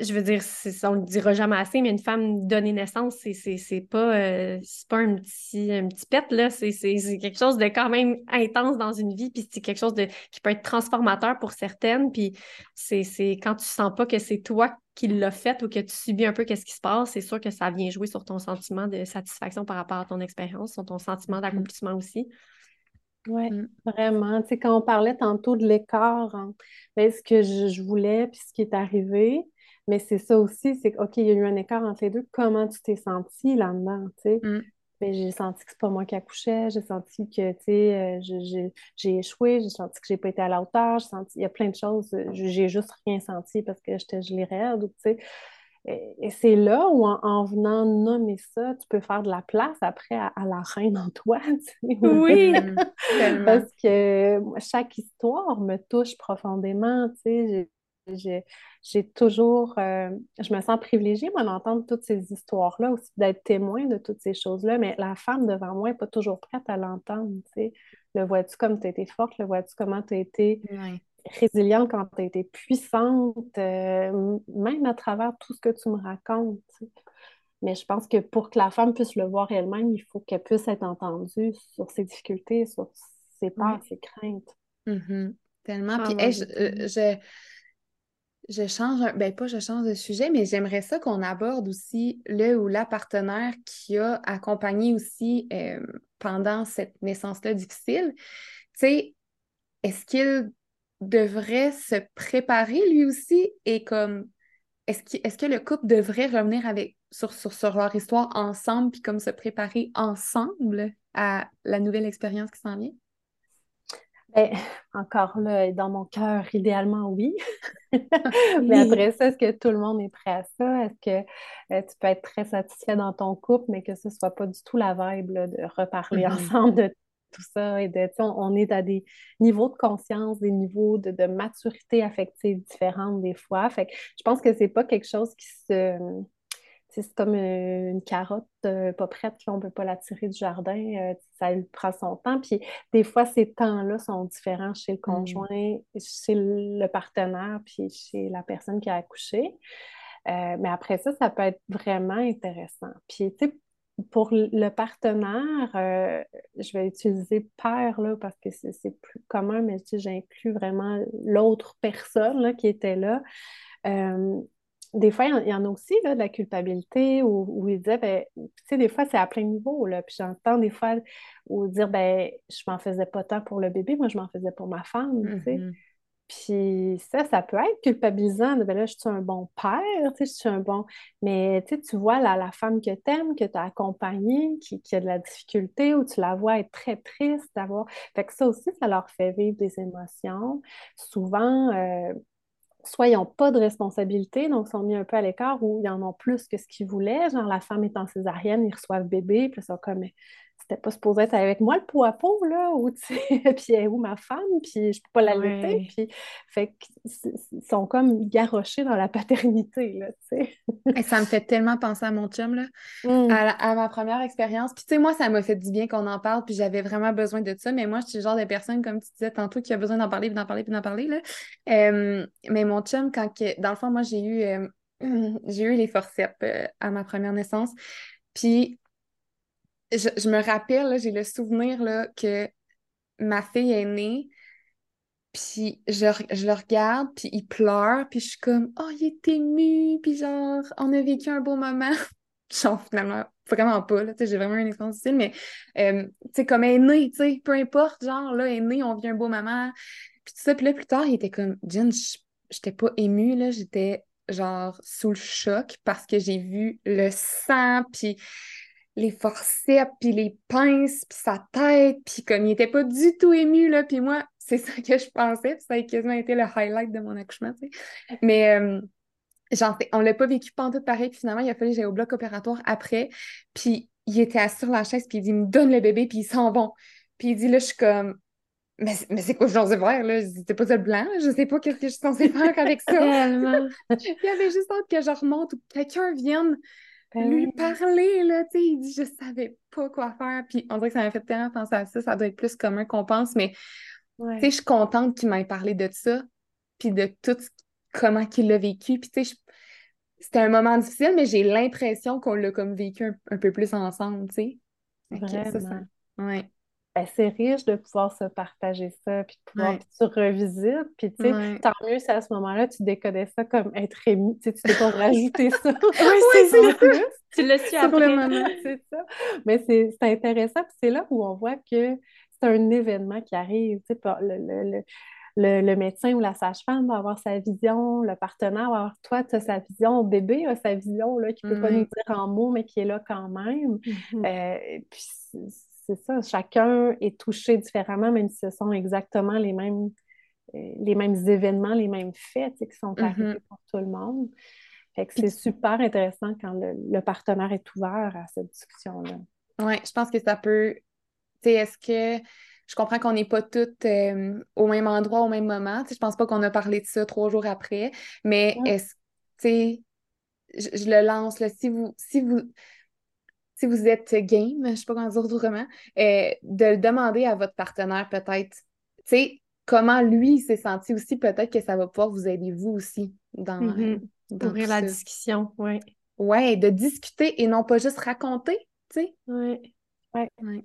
je veux dire, on le dira jamais assez, mais une femme donner naissance, c'est, pas, euh, pas un petit, un petit pet, là. C'est, quelque chose de quand même intense dans une vie, puis c'est quelque chose de, qui peut être transformateur pour certaines. Puis c'est, quand tu sens pas que c'est toi qui l'as fait ou que tu subis un peu qu'est-ce qui se passe, c'est sûr que ça vient jouer sur ton sentiment de satisfaction par rapport à ton expérience, sur ton sentiment d'accomplissement aussi. Oui, mm. vraiment. Tu sais, quand on parlait tantôt de l'écart entre ben, ce que je, voulais puis ce qui est arrivé, mais c'est ça aussi, c'est OK, il y a eu un écart entre les deux. Comment tu t'es senti là-dedans, tu sais? Mm. Ben, j'ai senti que c'est pas moi qui accouchais, j'ai senti que, tu sais, euh, j'ai échoué, j'ai senti que j'ai pas été à la hauteur, j'ai senti, il y a plein de choses, j'ai juste rien senti parce que j'étais gelée raide, tu sais. Et c'est là où, en, venant nommer ça, tu peux faire de la place après à, la reine en toi. Oui, Parce que chaque histoire me touche profondément. J'ai toujours, euh, je me sens privilégiée, moi, d'entendre toutes ces histoires-là, aussi d'être témoin de toutes ces choses-là, mais la femme devant moi n'est pas toujours prête à l'entendre. Le vois-tu comme tu as été forte, le vois-tu comment tu as été résiliente, quand tu as été puissante, euh, même à travers tout ce que tu me racontes. Mais je pense que pour que la femme puisse le voir elle-même, il faut qu'elle puisse être entendue sur ses difficultés, sur ses peurs, ses craintes. Mm-hmm. Tellement. Puis, euh, je, je, change, ben pas je change de sujet, mais j'aimerais ça qu'on aborde aussi le ou la partenaire qui a accompagné aussi euh, pendant cette naissance-là difficile. Tu sais, est-ce qu'il devrait se préparer lui aussi? Et comme est-ce que, est que le couple devrait revenir avec sur, sur, leur histoire ensemble puis comme se préparer ensemble à la nouvelle expérience qui s'en vient? Ben, encore là, dans mon cœur, idéalement, oui. mais après ça, est-ce que tout le monde est prêt à ça? Est-ce que euh, tu peux être très satisfait dans ton couple, mais que ce ne soit pas du tout la vibe de reparler mm-hmm. ensemble de tout ça et de, on, est à des niveaux de conscience, des niveaux de, maturité affective différentes des fois. Fait que je pense que c'est pas quelque chose qui se. C'est comme une carotte euh, pas prête, on ne peut pas la tirer du jardin, euh, ça lui prend son temps. Puis des fois, ces temps-là sont différents chez le mm. conjoint, chez le partenaire, puis chez la personne qui a accouché. Euh, mais après ça, ça peut être vraiment intéressant. Puis, tu sais, pour le partenaire, euh, je vais utiliser père là, parce que c'est plus commun, mais j'inclus vraiment l'autre personne là, qui était là. Des fois, il y, en a aussi là, de la culpabilité où, où il disait, ben, tu sais, des fois, c'est à plein niveau. Là, puis j'entends des fois où dire, ben, je m'en faisais pas tant pour le bébé, moi, je m'en faisais pour ma femme. Mm-hmm. Puis ça, ça peut être culpabilisant. ben là, je suis un bon père, tu sais, je suis un bon. Mais tu, tu vois la, la femme que tu aimes, que tu as accompagnée, qui, qui, a de la difficulté, ou tu la vois être très triste d'avoir. Fait que ça aussi, ça leur fait vivre des émotions. Souvent, euh, soit ils n'ont pas de responsabilité, donc ils sont mis un peu à l'écart, ou ils en ont plus que ce qu'ils voulaient. Genre, la femme en césarienne, ils reçoivent bébé, puis sont comme c'était pas supposé être avec moi le pot à pot, là, ou tu sais, puis où ma femme, puis je peux pas l'allaiter, puis fait qu'ils sont comme garochés dans la paternité, là, tu sais. ça me fait tellement penser à mon chum, là, mmh. à, ma première expérience. Puis tu sais, moi, ça m'a fait du bien qu'on en parle, puis j'avais vraiment besoin de ça, mais moi, je suis le genre de personne, comme tu disais tantôt, qui a besoin d'en parler, puis d'en parler, puis d'en parler, là. mais mon chum, quand, que, dans le fond, moi, j'ai eu, j'ai eu les forceps euh, à ma première naissance, puis je, me rappelle, j'ai le souvenir là, que ma fille est née, puis je, le regarde, puis il pleure, puis je suis comme « Oh, il est ému! » Puis genre, on a vécu un beau moment. genre, finalement, vraiment pas, j'ai vraiment une expérience difficile, mais, euh, tu sais, comme elle est née, peu importe, genre, là, elle est née, on vit un beau moment. Puis tout ça, puis là, plus tard, il était comme « Jen, j'étais pas émue, là, j'étais genre sous le choc parce que j'ai vu le sang, puis les forceps, puis les pinces, puis sa tête, puis comme il était pas du tout ému, là, puis moi, c'est ça que je pensais, puis ça a quasiment été le highlight de mon accouchement, tu sais. Mais euh, genre, on l'a pas vécu tout pareil, puis finalement, il a fallu que j'aille au bloc opératoire après, puis il était assis sur la chaise, puis il dit « me donne le bébé », puis ils s'en vont. Puis il dit, là, je suis comme... Mais, mais c'est quoi je de faire, là? C'était pas ça le blanc, je sais pas qu'est-ce que je suis censée faire avec ça. il y avait juste hâte que je remonte ou que quelqu'un vienne ben lui parler, là, tu sais, il dit, je savais pas quoi faire, puis on dirait que ça m'a fait tellement penser à ça, ça doit être plus commun qu'on pense, mais, tu sais, je suis contente qu'il m'ait parlé de ça, puis de tout comment qu'il l'a vécu, puis tu sais, c'était un moment difficile, mais j'ai l'impression qu'on l'a comme vécu un, peu plus ensemble, tu sais. Vraiment. ça. Ouais. Ben, c'est riche de pouvoir se partager ça, puis de pouvoir tu revisites, puis tu sais, tant mieux si à ce moment-là, tu décodais ça comme être ému, tu sais, tu peux pas rajouter ça. oui, c'est ça. Tu l'as su après. c'est ça. Mais c'est intéressant, puis c'est là où on voit que c'est un événement qui arrive, tu sais, le, le, médecin ou la sage-femme va avoir sa vision, le partenaire va avoir, toi, tu as sa vision, le bébé a sa vision, là, qui ne peut pas nous dire en mots, mais qui est là quand même. Mm-hmm. Euh, puis c'est ça, chacun est touché différemment, même si ce sont exactement les mêmes, euh, les mêmes événements, les mêmes faits qui sont mm-hmm. arrivés pour tout le monde. Fait que c'est super intéressant quand le, partenaire est ouvert à cette discussion-là. Oui, je pense que ça peut. Tu sais, est-ce que je comprends qu'on n'est pas toutes euh, au même endroit au même moment. Je pense pas qu'on a parlé de ça trois jours après, mais est-ce tu je, je, le lance là, si vous si vous si vous êtes game, je sais pas comment dire autrement, euh, de le demander à votre partenaire peut-être, tu sais, comment lui s'est senti aussi, peut-être que ça va pouvoir vous aider vous aussi dans, mm Ouvrir la discussion, oui. Ouais, de discuter et non pas juste raconter, tu sais. Oui. Ouais. ouais.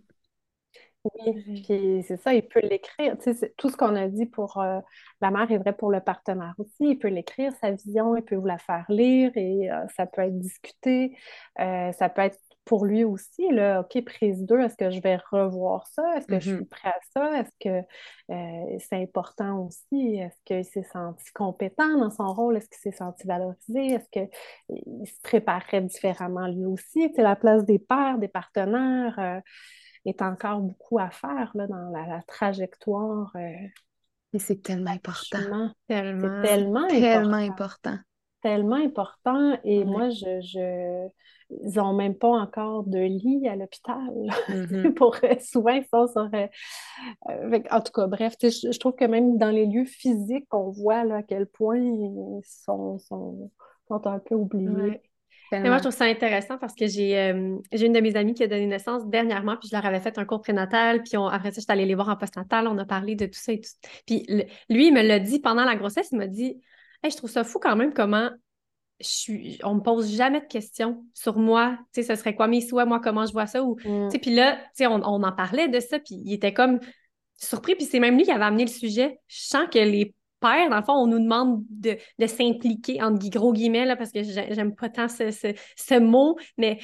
Oui, puis c'est ça, il peut l'écrire. Tu sais, tout ce qu'on a dit pour euh, la mère est vrai pour le partenaire aussi. Il peut l'écrire, sa vision, il peut vous la faire lire et euh, ça peut être discuté. Euh, ça peut être pour lui aussi, là, OK, prise 2, est-ce que je vais revoir ça? Est-ce que je suis mm-hmm. prêt à ça? Est-ce que c'est important aussi? Est-ce qu'il s'est senti compétent dans son rôle? Est-ce qu'il s'est senti valorisé? Est-ce qu'il se préparerait différemment lui aussi? Tu sais, la place des pères, des partenaires est encore beaucoup à faire là, dans la, trajectoire. Euh, Et c'est tellement important. Tellement. tellement, tellement important. Tellement important. Et moi, je, je... ils n'ont même pas encore de lit à l'hôpital mm-hmm. pour souvent ça serait. Euh, en tout cas, bref, je, trouve que même dans les lieux physiques, on voit là, à quel point ils sont, sont, sont un peu oubliés moi, je trouve ça intéressant parce que euh, j'ai une de mes amies qui a donné naissance dernièrement, puis je leur avais fait un cours prénatal, puis après ça, je suis allée les voir en postnatal, on a parlé de tout ça et tout. Puis lui, il me l'a dit pendant la grossesse, il m'a dit hey, Je trouve ça fou quand même comment je suis, on me pose jamais de questions sur moi, tu sais, ce serait quoi mes souhaits, moi, comment je vois ça, ou, mm. puis là, tu sais, on, on, en parlait de ça, puis il était comme surpris, puis c'est même lui qui avait amené le sujet. Je sens que les dans le fond, on nous demande de, s'impliquer, entre gros guillemets, là, parce que j'aime pas tant ce, mot, mais,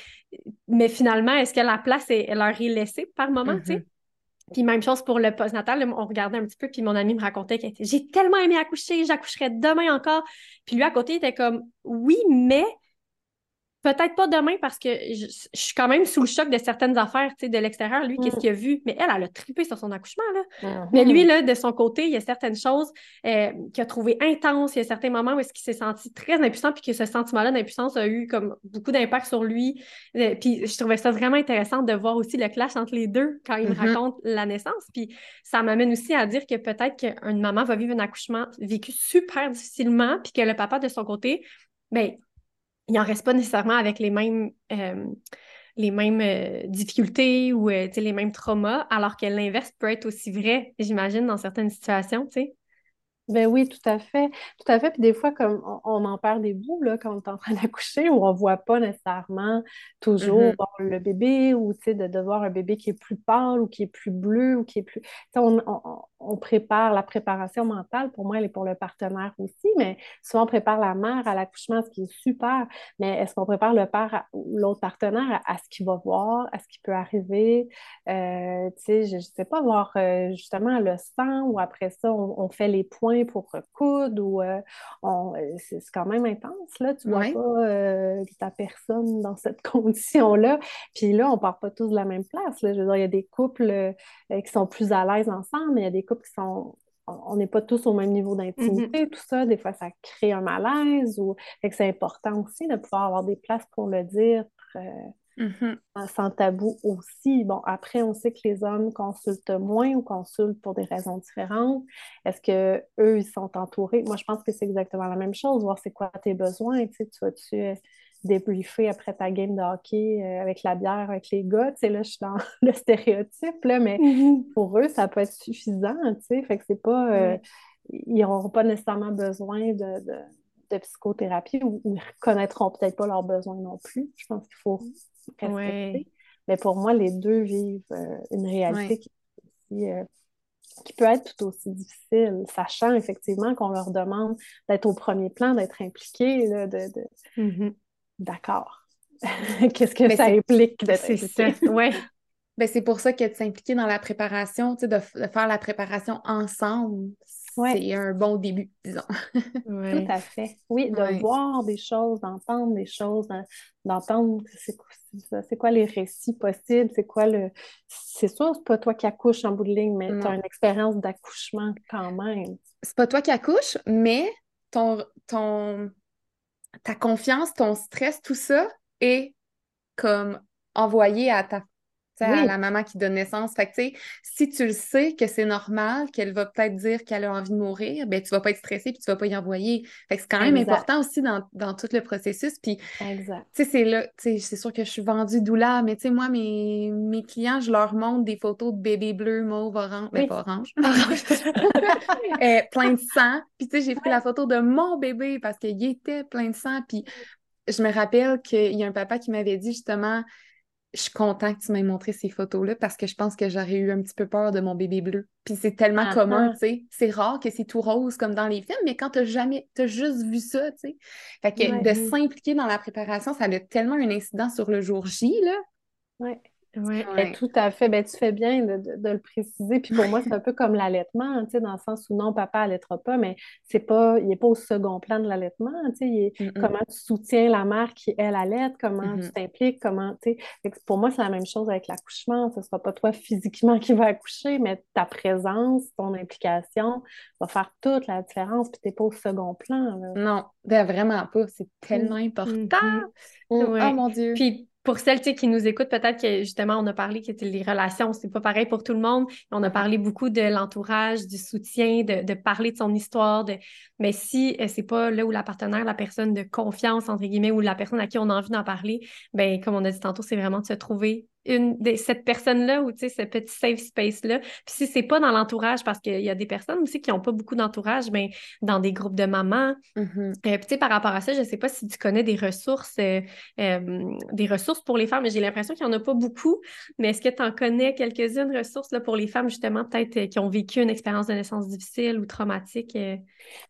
mais finalement, est-ce que la place elle leur est laissée par moment, tu sais? Puis même chose pour le postnatal, on regardait un petit peu, puis mon ami me racontait qu'elle j'ai tellement aimé accoucher, j'accoucherai demain encore. Puis lui à côté il était comme oui, mais Peut-être pas demain parce que je, suis quand même sous le choc de certaines affaires de l'extérieur. Lui, qu'est-ce mm. qu'il a vu? Mais elle, elle a trippé sur son accouchement. Là. Mm-hmm. Mais lui, là, de son côté, il y a certaines choses euh, qu'il a trouvées intenses. Il y a certains moments où est-ce qu'il s'est senti très impuissant puis que ce sentiment-là d'impuissance a eu comme beaucoup d'impact sur lui. Euh, puis je trouvais ça vraiment intéressant de voir aussi le clash entre les deux quand il me mm-hmm. raconte la naissance. Puis ça m'amène aussi à dire que peut-être qu'une maman va vivre un accouchement vécu super difficilement puis que le papa, de son côté, ben il n'en reste pas nécessairement avec les mêmes, euh, les mêmes euh, difficultés ou euh, les mêmes traumas, alors que l'inverse peut être aussi vrai, j'imagine, dans certaines situations. sais. Ben oui, tout à fait. Tout à fait. Puis des fois, comme on, en perd des bouts là, quand on est en train d'accoucher, où on ne voit pas nécessairement toujours mm-hmm. le bébé, ou de, de voir un bébé qui est plus pâle ou qui est plus bleu ou qui est plus. On, on, prépare la préparation mentale, pour moi, elle est pour le partenaire aussi, mais souvent on prépare la mère à l'accouchement, ce qui est super. Mais est-ce qu'on prépare le père ou l'autre partenaire à, ce qu'il va voir, à ce qui peut arriver? Euh, je ne sais pas, voir euh, justement le sang ou après ça, on fait les points pour coudre ou euh, c'est quand même intense, là. Tu vois pas ta personne dans cette condition-là. Puis là, on part pas tous de la même place. Là. Je veux dire, il y a des couples qui sont plus à l'aise ensemble, mais il y a des couples qui sont on n'est pas tous au même niveau d'intimité, mm-hmm. tout ça, des fois ça crée un malaise ou c'est important aussi de pouvoir avoir des places pour le dire Mm-hmm. Sans tabou aussi. Bon, après, on sait que les hommes consultent moins ou consultent pour des raisons différentes. Est-ce que eux ils sont entourés? Moi, je pense que c'est exactement la même chose, voir c'est quoi tes besoins. Tu, sais, tu vas-tu euh, débriefer après ta game de hockey euh, avec la bière, avec les gars? Tu sais, là, je suis dans le stéréotype, là, mais mm-hmm. pour eux, ça peut être suffisant, tu sais. Fait que c'est pas... Euh, ils n'auront pas nécessairement besoin de, de psychothérapie ou, ils ne reconnaîtront peut-être pas leurs besoins non plus. Je pense qu'il faut mais pour moi, les deux vivent euh, une réalité euh, qui, peut être tout aussi difficile, sachant effectivement qu'on leur demande d'être au premier plan, d'être impliqués, de, mm-hmm. D'accord. Qu'est-ce que ça implique d'être C'est ça, ouais. Ben, c'est pour ça que de s'impliquer dans la préparation, de, de faire la préparation ensemble, c'est un bon début, disons. Tout à fait. Oui, de voir des choses, d'entendre des choses, d'entendre c'est quoi, les récits possibles, c'est quoi le. C'est sûr, c'est pas toi qui accouches en bout de ligne, mais tu as une expérience d'accouchement quand même. C'est pas toi qui accouches, mais ton, ton, ta confiance, ton stress, tout ça est comme envoyé à ta à la maman qui donne naissance. Fait que, si tu le sais que c'est normal, qu'elle va peut-être dire qu'elle a envie de mourir, ben, tu vas pas être stressé puis tu vas pas y envoyer. Fait que c'est quand même important aussi dans, tout le processus. Puis, c'est là, c'est sûr que je suis vendue doula, mais tu sais, moi, mes, mes clients, je leur montre des photos de bébés bleus, mauve, orange, mais ben, pas orange, euh, plein de sang. Puis, tu sais, j'ai pris la photo de mon bébé parce qu'il était plein de sang. Puis, je me rappelle qu'il y a un papa qui m'avait dit justement, je suis contente que tu m'aies montré ces photos-là parce que je pense que j'aurais eu un petit peu peur de mon bébé bleu. Puis c'est tellement ah, commun, ah. tu sais. C'est rare que c'est tout rose comme dans les films, mais quand t'as jamais, t'as juste vu ça, tu sais. Fait que de s'impliquer dans la préparation, ça a tellement un incident sur le jour J, là. Ouais. Oui, tout à fait. Ben, tu fais bien de, le préciser. Puis pour moi, c'est un peu comme l'allaitement, tu sais, dans le sens où non, papa allaitera pas, mais c'est pas, il n'est pas au second plan de l'allaitement. Tu sais, comment tu soutiens la mère qui, elle, allait, comment tu t'impliques, comment, tu sais? Pour moi, c'est la même chose avec l'accouchement. Ce ne sera pas toi physiquement qui va accoucher, mais ta présence, ton implication va faire toute la différence, puis tu n'es pas au second plan. Non, ben, vraiment pas. C'est tellement mmh. important. Oh mon Dieu. Puis pour celles qui nous écoutent, peut-être que justement, on a parlé que les relations, c'est pas pareil pour tout le monde. On a parlé beaucoup de l'entourage, du soutien, de, parler de son histoire. Mais si euh, c'est pas là où la partenaire, la personne de confiance, entre guillemets, ou la personne à qui on a envie d'en parler, ben comme on a dit tantôt, c'est vraiment de se trouver une de cette personne-là ou tu sais, ce petit safe space-là. Puis si c'est pas dans l'entourage, parce qu'il y a des personnes aussi qui n'ont pas beaucoup d'entourage, mais ben, dans des groupes de mamans. Euh, puis tu sais, par rapport à ça, je sais pas si tu connais des ressources, euh, euh, des ressources pour les femmes, mais j'ai l'impression qu'il n'y en a pas beaucoup. Mais est-ce que tu en connais quelques-unes ressources là, pour les femmes, justement, peut-être qui ont vécu une expérience de naissance difficile ou traumatique?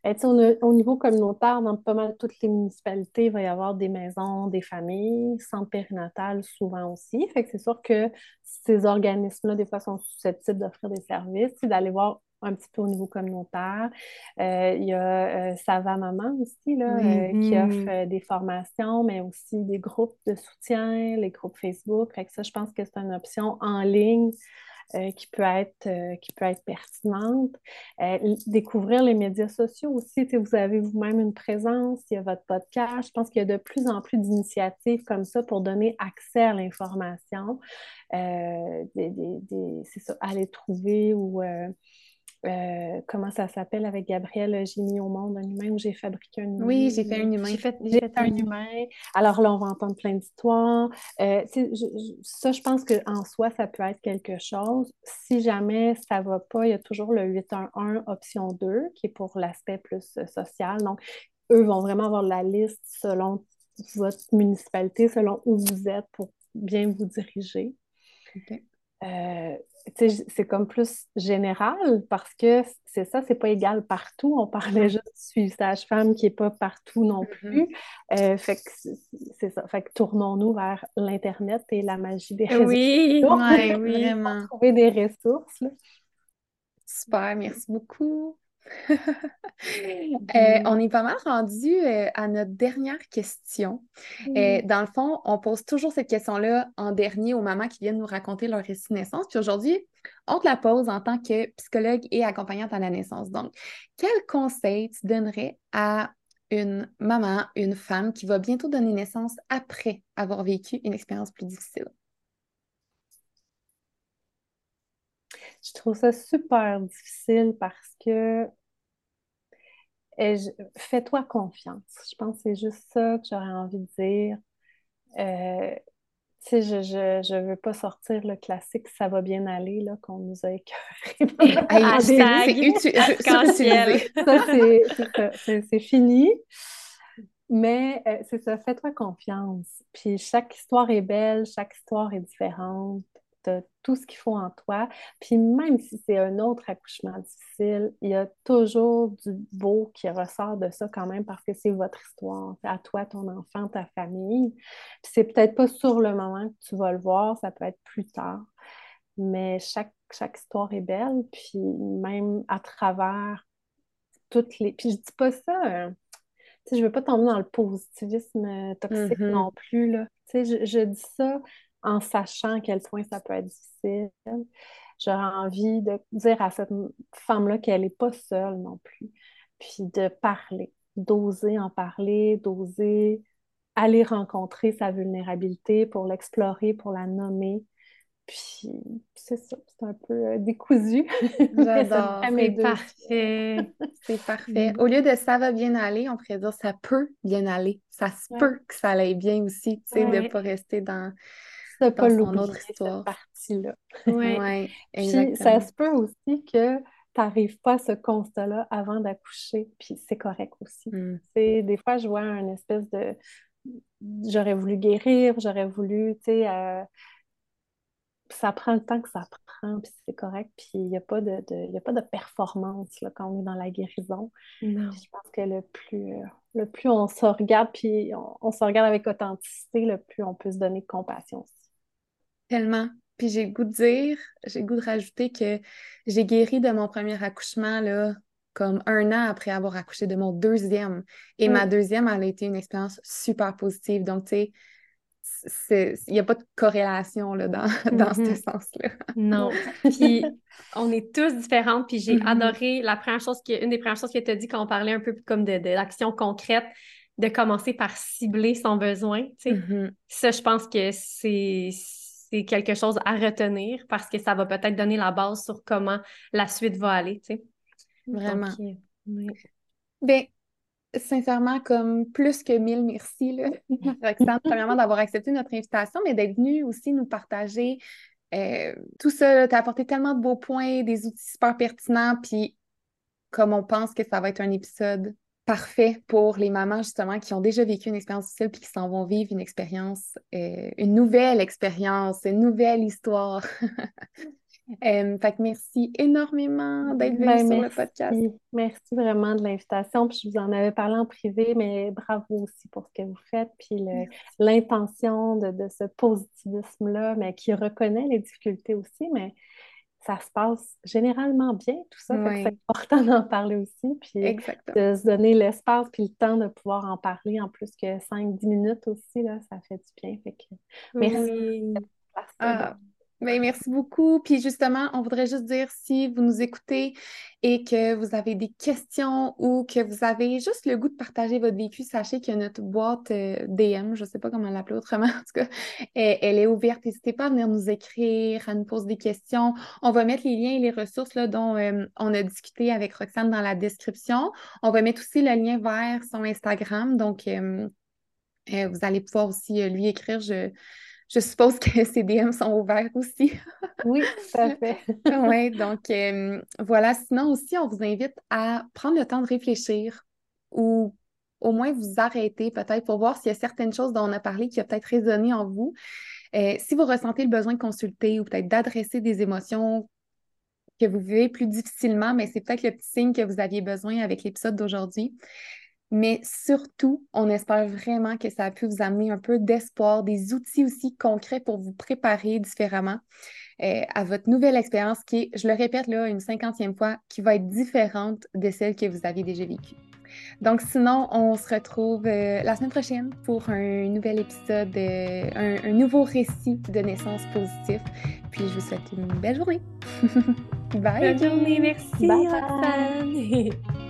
Ben, au niveau communautaire, dans pas mal toutes les municipalités, il va y avoir des maisons, des familles, centres périnatales souvent aussi. Fait que c'est sûr que ces organismes-là, des fois, sont susceptibles d'offrir des services, d'aller voir un petit peu au niveau communautaire. Euh, il y a euh, Sava Maman aussi, là, euh, qui offre des formations, mais aussi des groupes de soutien, les groupes Facebook. Fait que ça, je pense que c'est une option en ligne euh, qui, peut être, euh, qui peut être pertinente. Euh, découvrir les médias sociaux aussi. Vous avez vous-même une présence, il y a votre podcast. Je pense qu'il y a de plus en plus d'initiatives comme ça pour donner accès à l'information. c'est ça, aller trouver ou euh, comment ça s'appelle avec Gabriel, j'ai mis au monde un humain où j'ai fabriqué un humain. Oui, j'ai fait un humain. J'ai fait, un humain. Alors là, on va entendre plein d'histoires. Euh, ça, je pense qu'en soi, ça peut être quelque chose. Si jamais ça ne va pas, il y a toujours le 811 option 2 qui est pour l'aspect plus euh, social. Donc, eux vont vraiment avoir la liste selon votre municipalité, selon où vous êtes pour bien vous diriger. OK c'est comme plus général parce que c'est ça, c'est pas égal partout. On parlait juste du suivi sage-femme qui n'est pas partout non mm-hmm. plus. Euh, fait que c'est ça. Fait que tournons-nous vers l'Internet et la magie des réseaux. Oui, ouais, vraiment. trouver des ressources. Super, merci beaucoup. Euh, on est pas mal rendu euh, à notre dernière question. Euh, dans le fond, on pose toujours cette question-là en dernier aux mamans qui viennent nous raconter leur récit de naissance. Puis aujourd'hui, on te la pose en tant que psychologue et accompagnante à la naissance. Donc, quel conseil tu donnerais à une maman, une femme qui va bientôt donner naissance après avoir vécu une expérience plus difficile? Je trouve ça super difficile parce que fais-toi confiance. Je pense que c'est juste ça que j'aurais envie de dire. Euh, tu sais, je, je, je, veux pas sortir le classique « ça va bien aller » là, qu'on nous a écœuré. c'est c'est fini. Mais euh, c'est ça, fais-toi confiance. Puis chaque histoire est belle, chaque histoire est différente tout ce qu'il faut en toi. Puis même si c'est un autre accouchement difficile, il y a toujours du beau qui ressort de ça quand même parce que c'est votre histoire, à toi, ton enfant, ta famille. Puis c'est peut-être pas sur le moment que tu vas le voir, ça peut être plus tard. mais chaque, chaque histoire est belle, puis même à travers toutes les... Puis je dis pas ça... Euh, je ne veux pas tomber dans le positivisme toxique mm-hmm. non plus. Là. Je, je dis ça en sachant à quel point ça peut être difficile. J'aurais envie de dire à cette femme-là qu'elle n'est pas seule non plus. Puis de parler, d'oser en parler, d'oser aller rencontrer sa vulnérabilité pour l'explorer, pour la nommer. Puis c'est ça, c'est un peu euh, décousu. J'adore. c'est parfait. c'est parfait. Au lieu de ça va bien aller, on pourrait dire ça peut bien aller. Ça se peut que ça aille bien aussi, tu sais, de ne pas rester dans, dans pas histoire. Cette partie-là. Oui. Puis ça se peut aussi que tu n'arrives pas à ce constat-là avant d'accoucher, puis c'est correct aussi. Mm. Des fois, je vois un espèce de... J'aurais voulu guérir, j'aurais voulu, tu sais... Euh, ça prend le temps que ça prend, puis c'est correct. Puis il n'y a, pas de, a pas de performance là, quand on est dans la guérison. Je pense que le plus, euh, le plus on se regarde, puis on, se regarde avec authenticité, le plus on peut se donner de compassion aussi. Tellement. Puis j'ai le goût de dire, j'ai le goût de rajouter que j'ai guéri de mon premier accouchement, là, comme un an après avoir accouché de mon deuxième. Et ma deuxième, elle a été une expérience super positive. Donc, tu sais, il n'y a pas de corrélation là, dans, dans ce mm-hmm. sens-là. non. Puis on est tous différentes. Puis j'ai mm-hmm. adoré la première chose, qui, une des premières choses que tu as dit quand on parlait un peu comme de, de l'action concrète, de commencer par cibler son besoin. Mm-hmm. Ça, je pense que c'est c'est quelque chose à retenir parce que ça va peut-être donner la base sur comment la suite va aller. Vraiment. Bien, sincèrement, comme plus que mille merci, là, Roxane, premièrement, d'avoir accepté notre invitation, mais d'être venue aussi nous partager euh, tout ça. Tu as apporté tellement de beaux points, des outils super pertinents, puis comme on pense que ça va être un épisode parfait pour les mamans, justement, qui ont déjà vécu une expérience difficile puis qui s'en vont vivre une expérience, euh, une nouvelle expérience, une nouvelle histoire. Euh, fait que merci énormément d'être venu ben, sur le podcast. Merci vraiment de l'invitation. Puis je vous en avais parlé en privé, mais bravo aussi pour ce que vous faites. Puis l'intention de, de, ce positivisme-là, mais qui reconnaît les difficultés aussi, mais ça se passe généralement bien, tout ça. C'est important d'en parler aussi. Puis de se donner l'espace puis le temps de pouvoir en parler en plus que 5-10 minutes aussi, là, ça fait du bien. Fait que merci. Ben, merci beaucoup. Puis justement, on voudrait juste dire si vous nous écoutez et que vous avez des questions ou que vous avez juste le goût de partager votre vécu, sachez que notre boîte euh, DM, je ne sais pas comment l'appeler autrement, en tout cas, elle, est ouverte. N'hésitez pas à venir nous écrire, à nous poser des questions. On va mettre les liens et les ressources là, dont euh, on a discuté avec Roxane dans la description. On va mettre aussi le lien vers son Instagram. Donc, euh, vous allez pouvoir aussi lui écrire. Je suppose que ces DM sont ouverts aussi. oui, tout à fait. oui, donc euh, voilà. Sinon aussi, on vous invite à prendre le temps de réfléchir ou au moins vous arrêter peut-être pour voir s'il y a certaines choses dont on a parlé qui ont peut-être résonné en vous. Euh, si vous ressentez le besoin de consulter ou peut-être d'adresser des émotions que vous vivez plus difficilement, mais c'est peut-être le petit signe que vous aviez besoin avec l'épisode d'aujourd'hui. Mais surtout, on espère vraiment que ça a pu vous amener un peu d'espoir, des outils aussi concrets pour vous préparer différemment euh, à votre nouvelle expérience qui est, je le répète là une cinquantième fois, qui va être différente de celle que vous aviez déjà vécue. Donc sinon, on se retrouve euh, la semaine prochaine pour un nouvel épisode, euh, un, nouveau récit de naissance positif. Puis je vous souhaite une belle journée. Bye. Bonne journée, merci. Bye.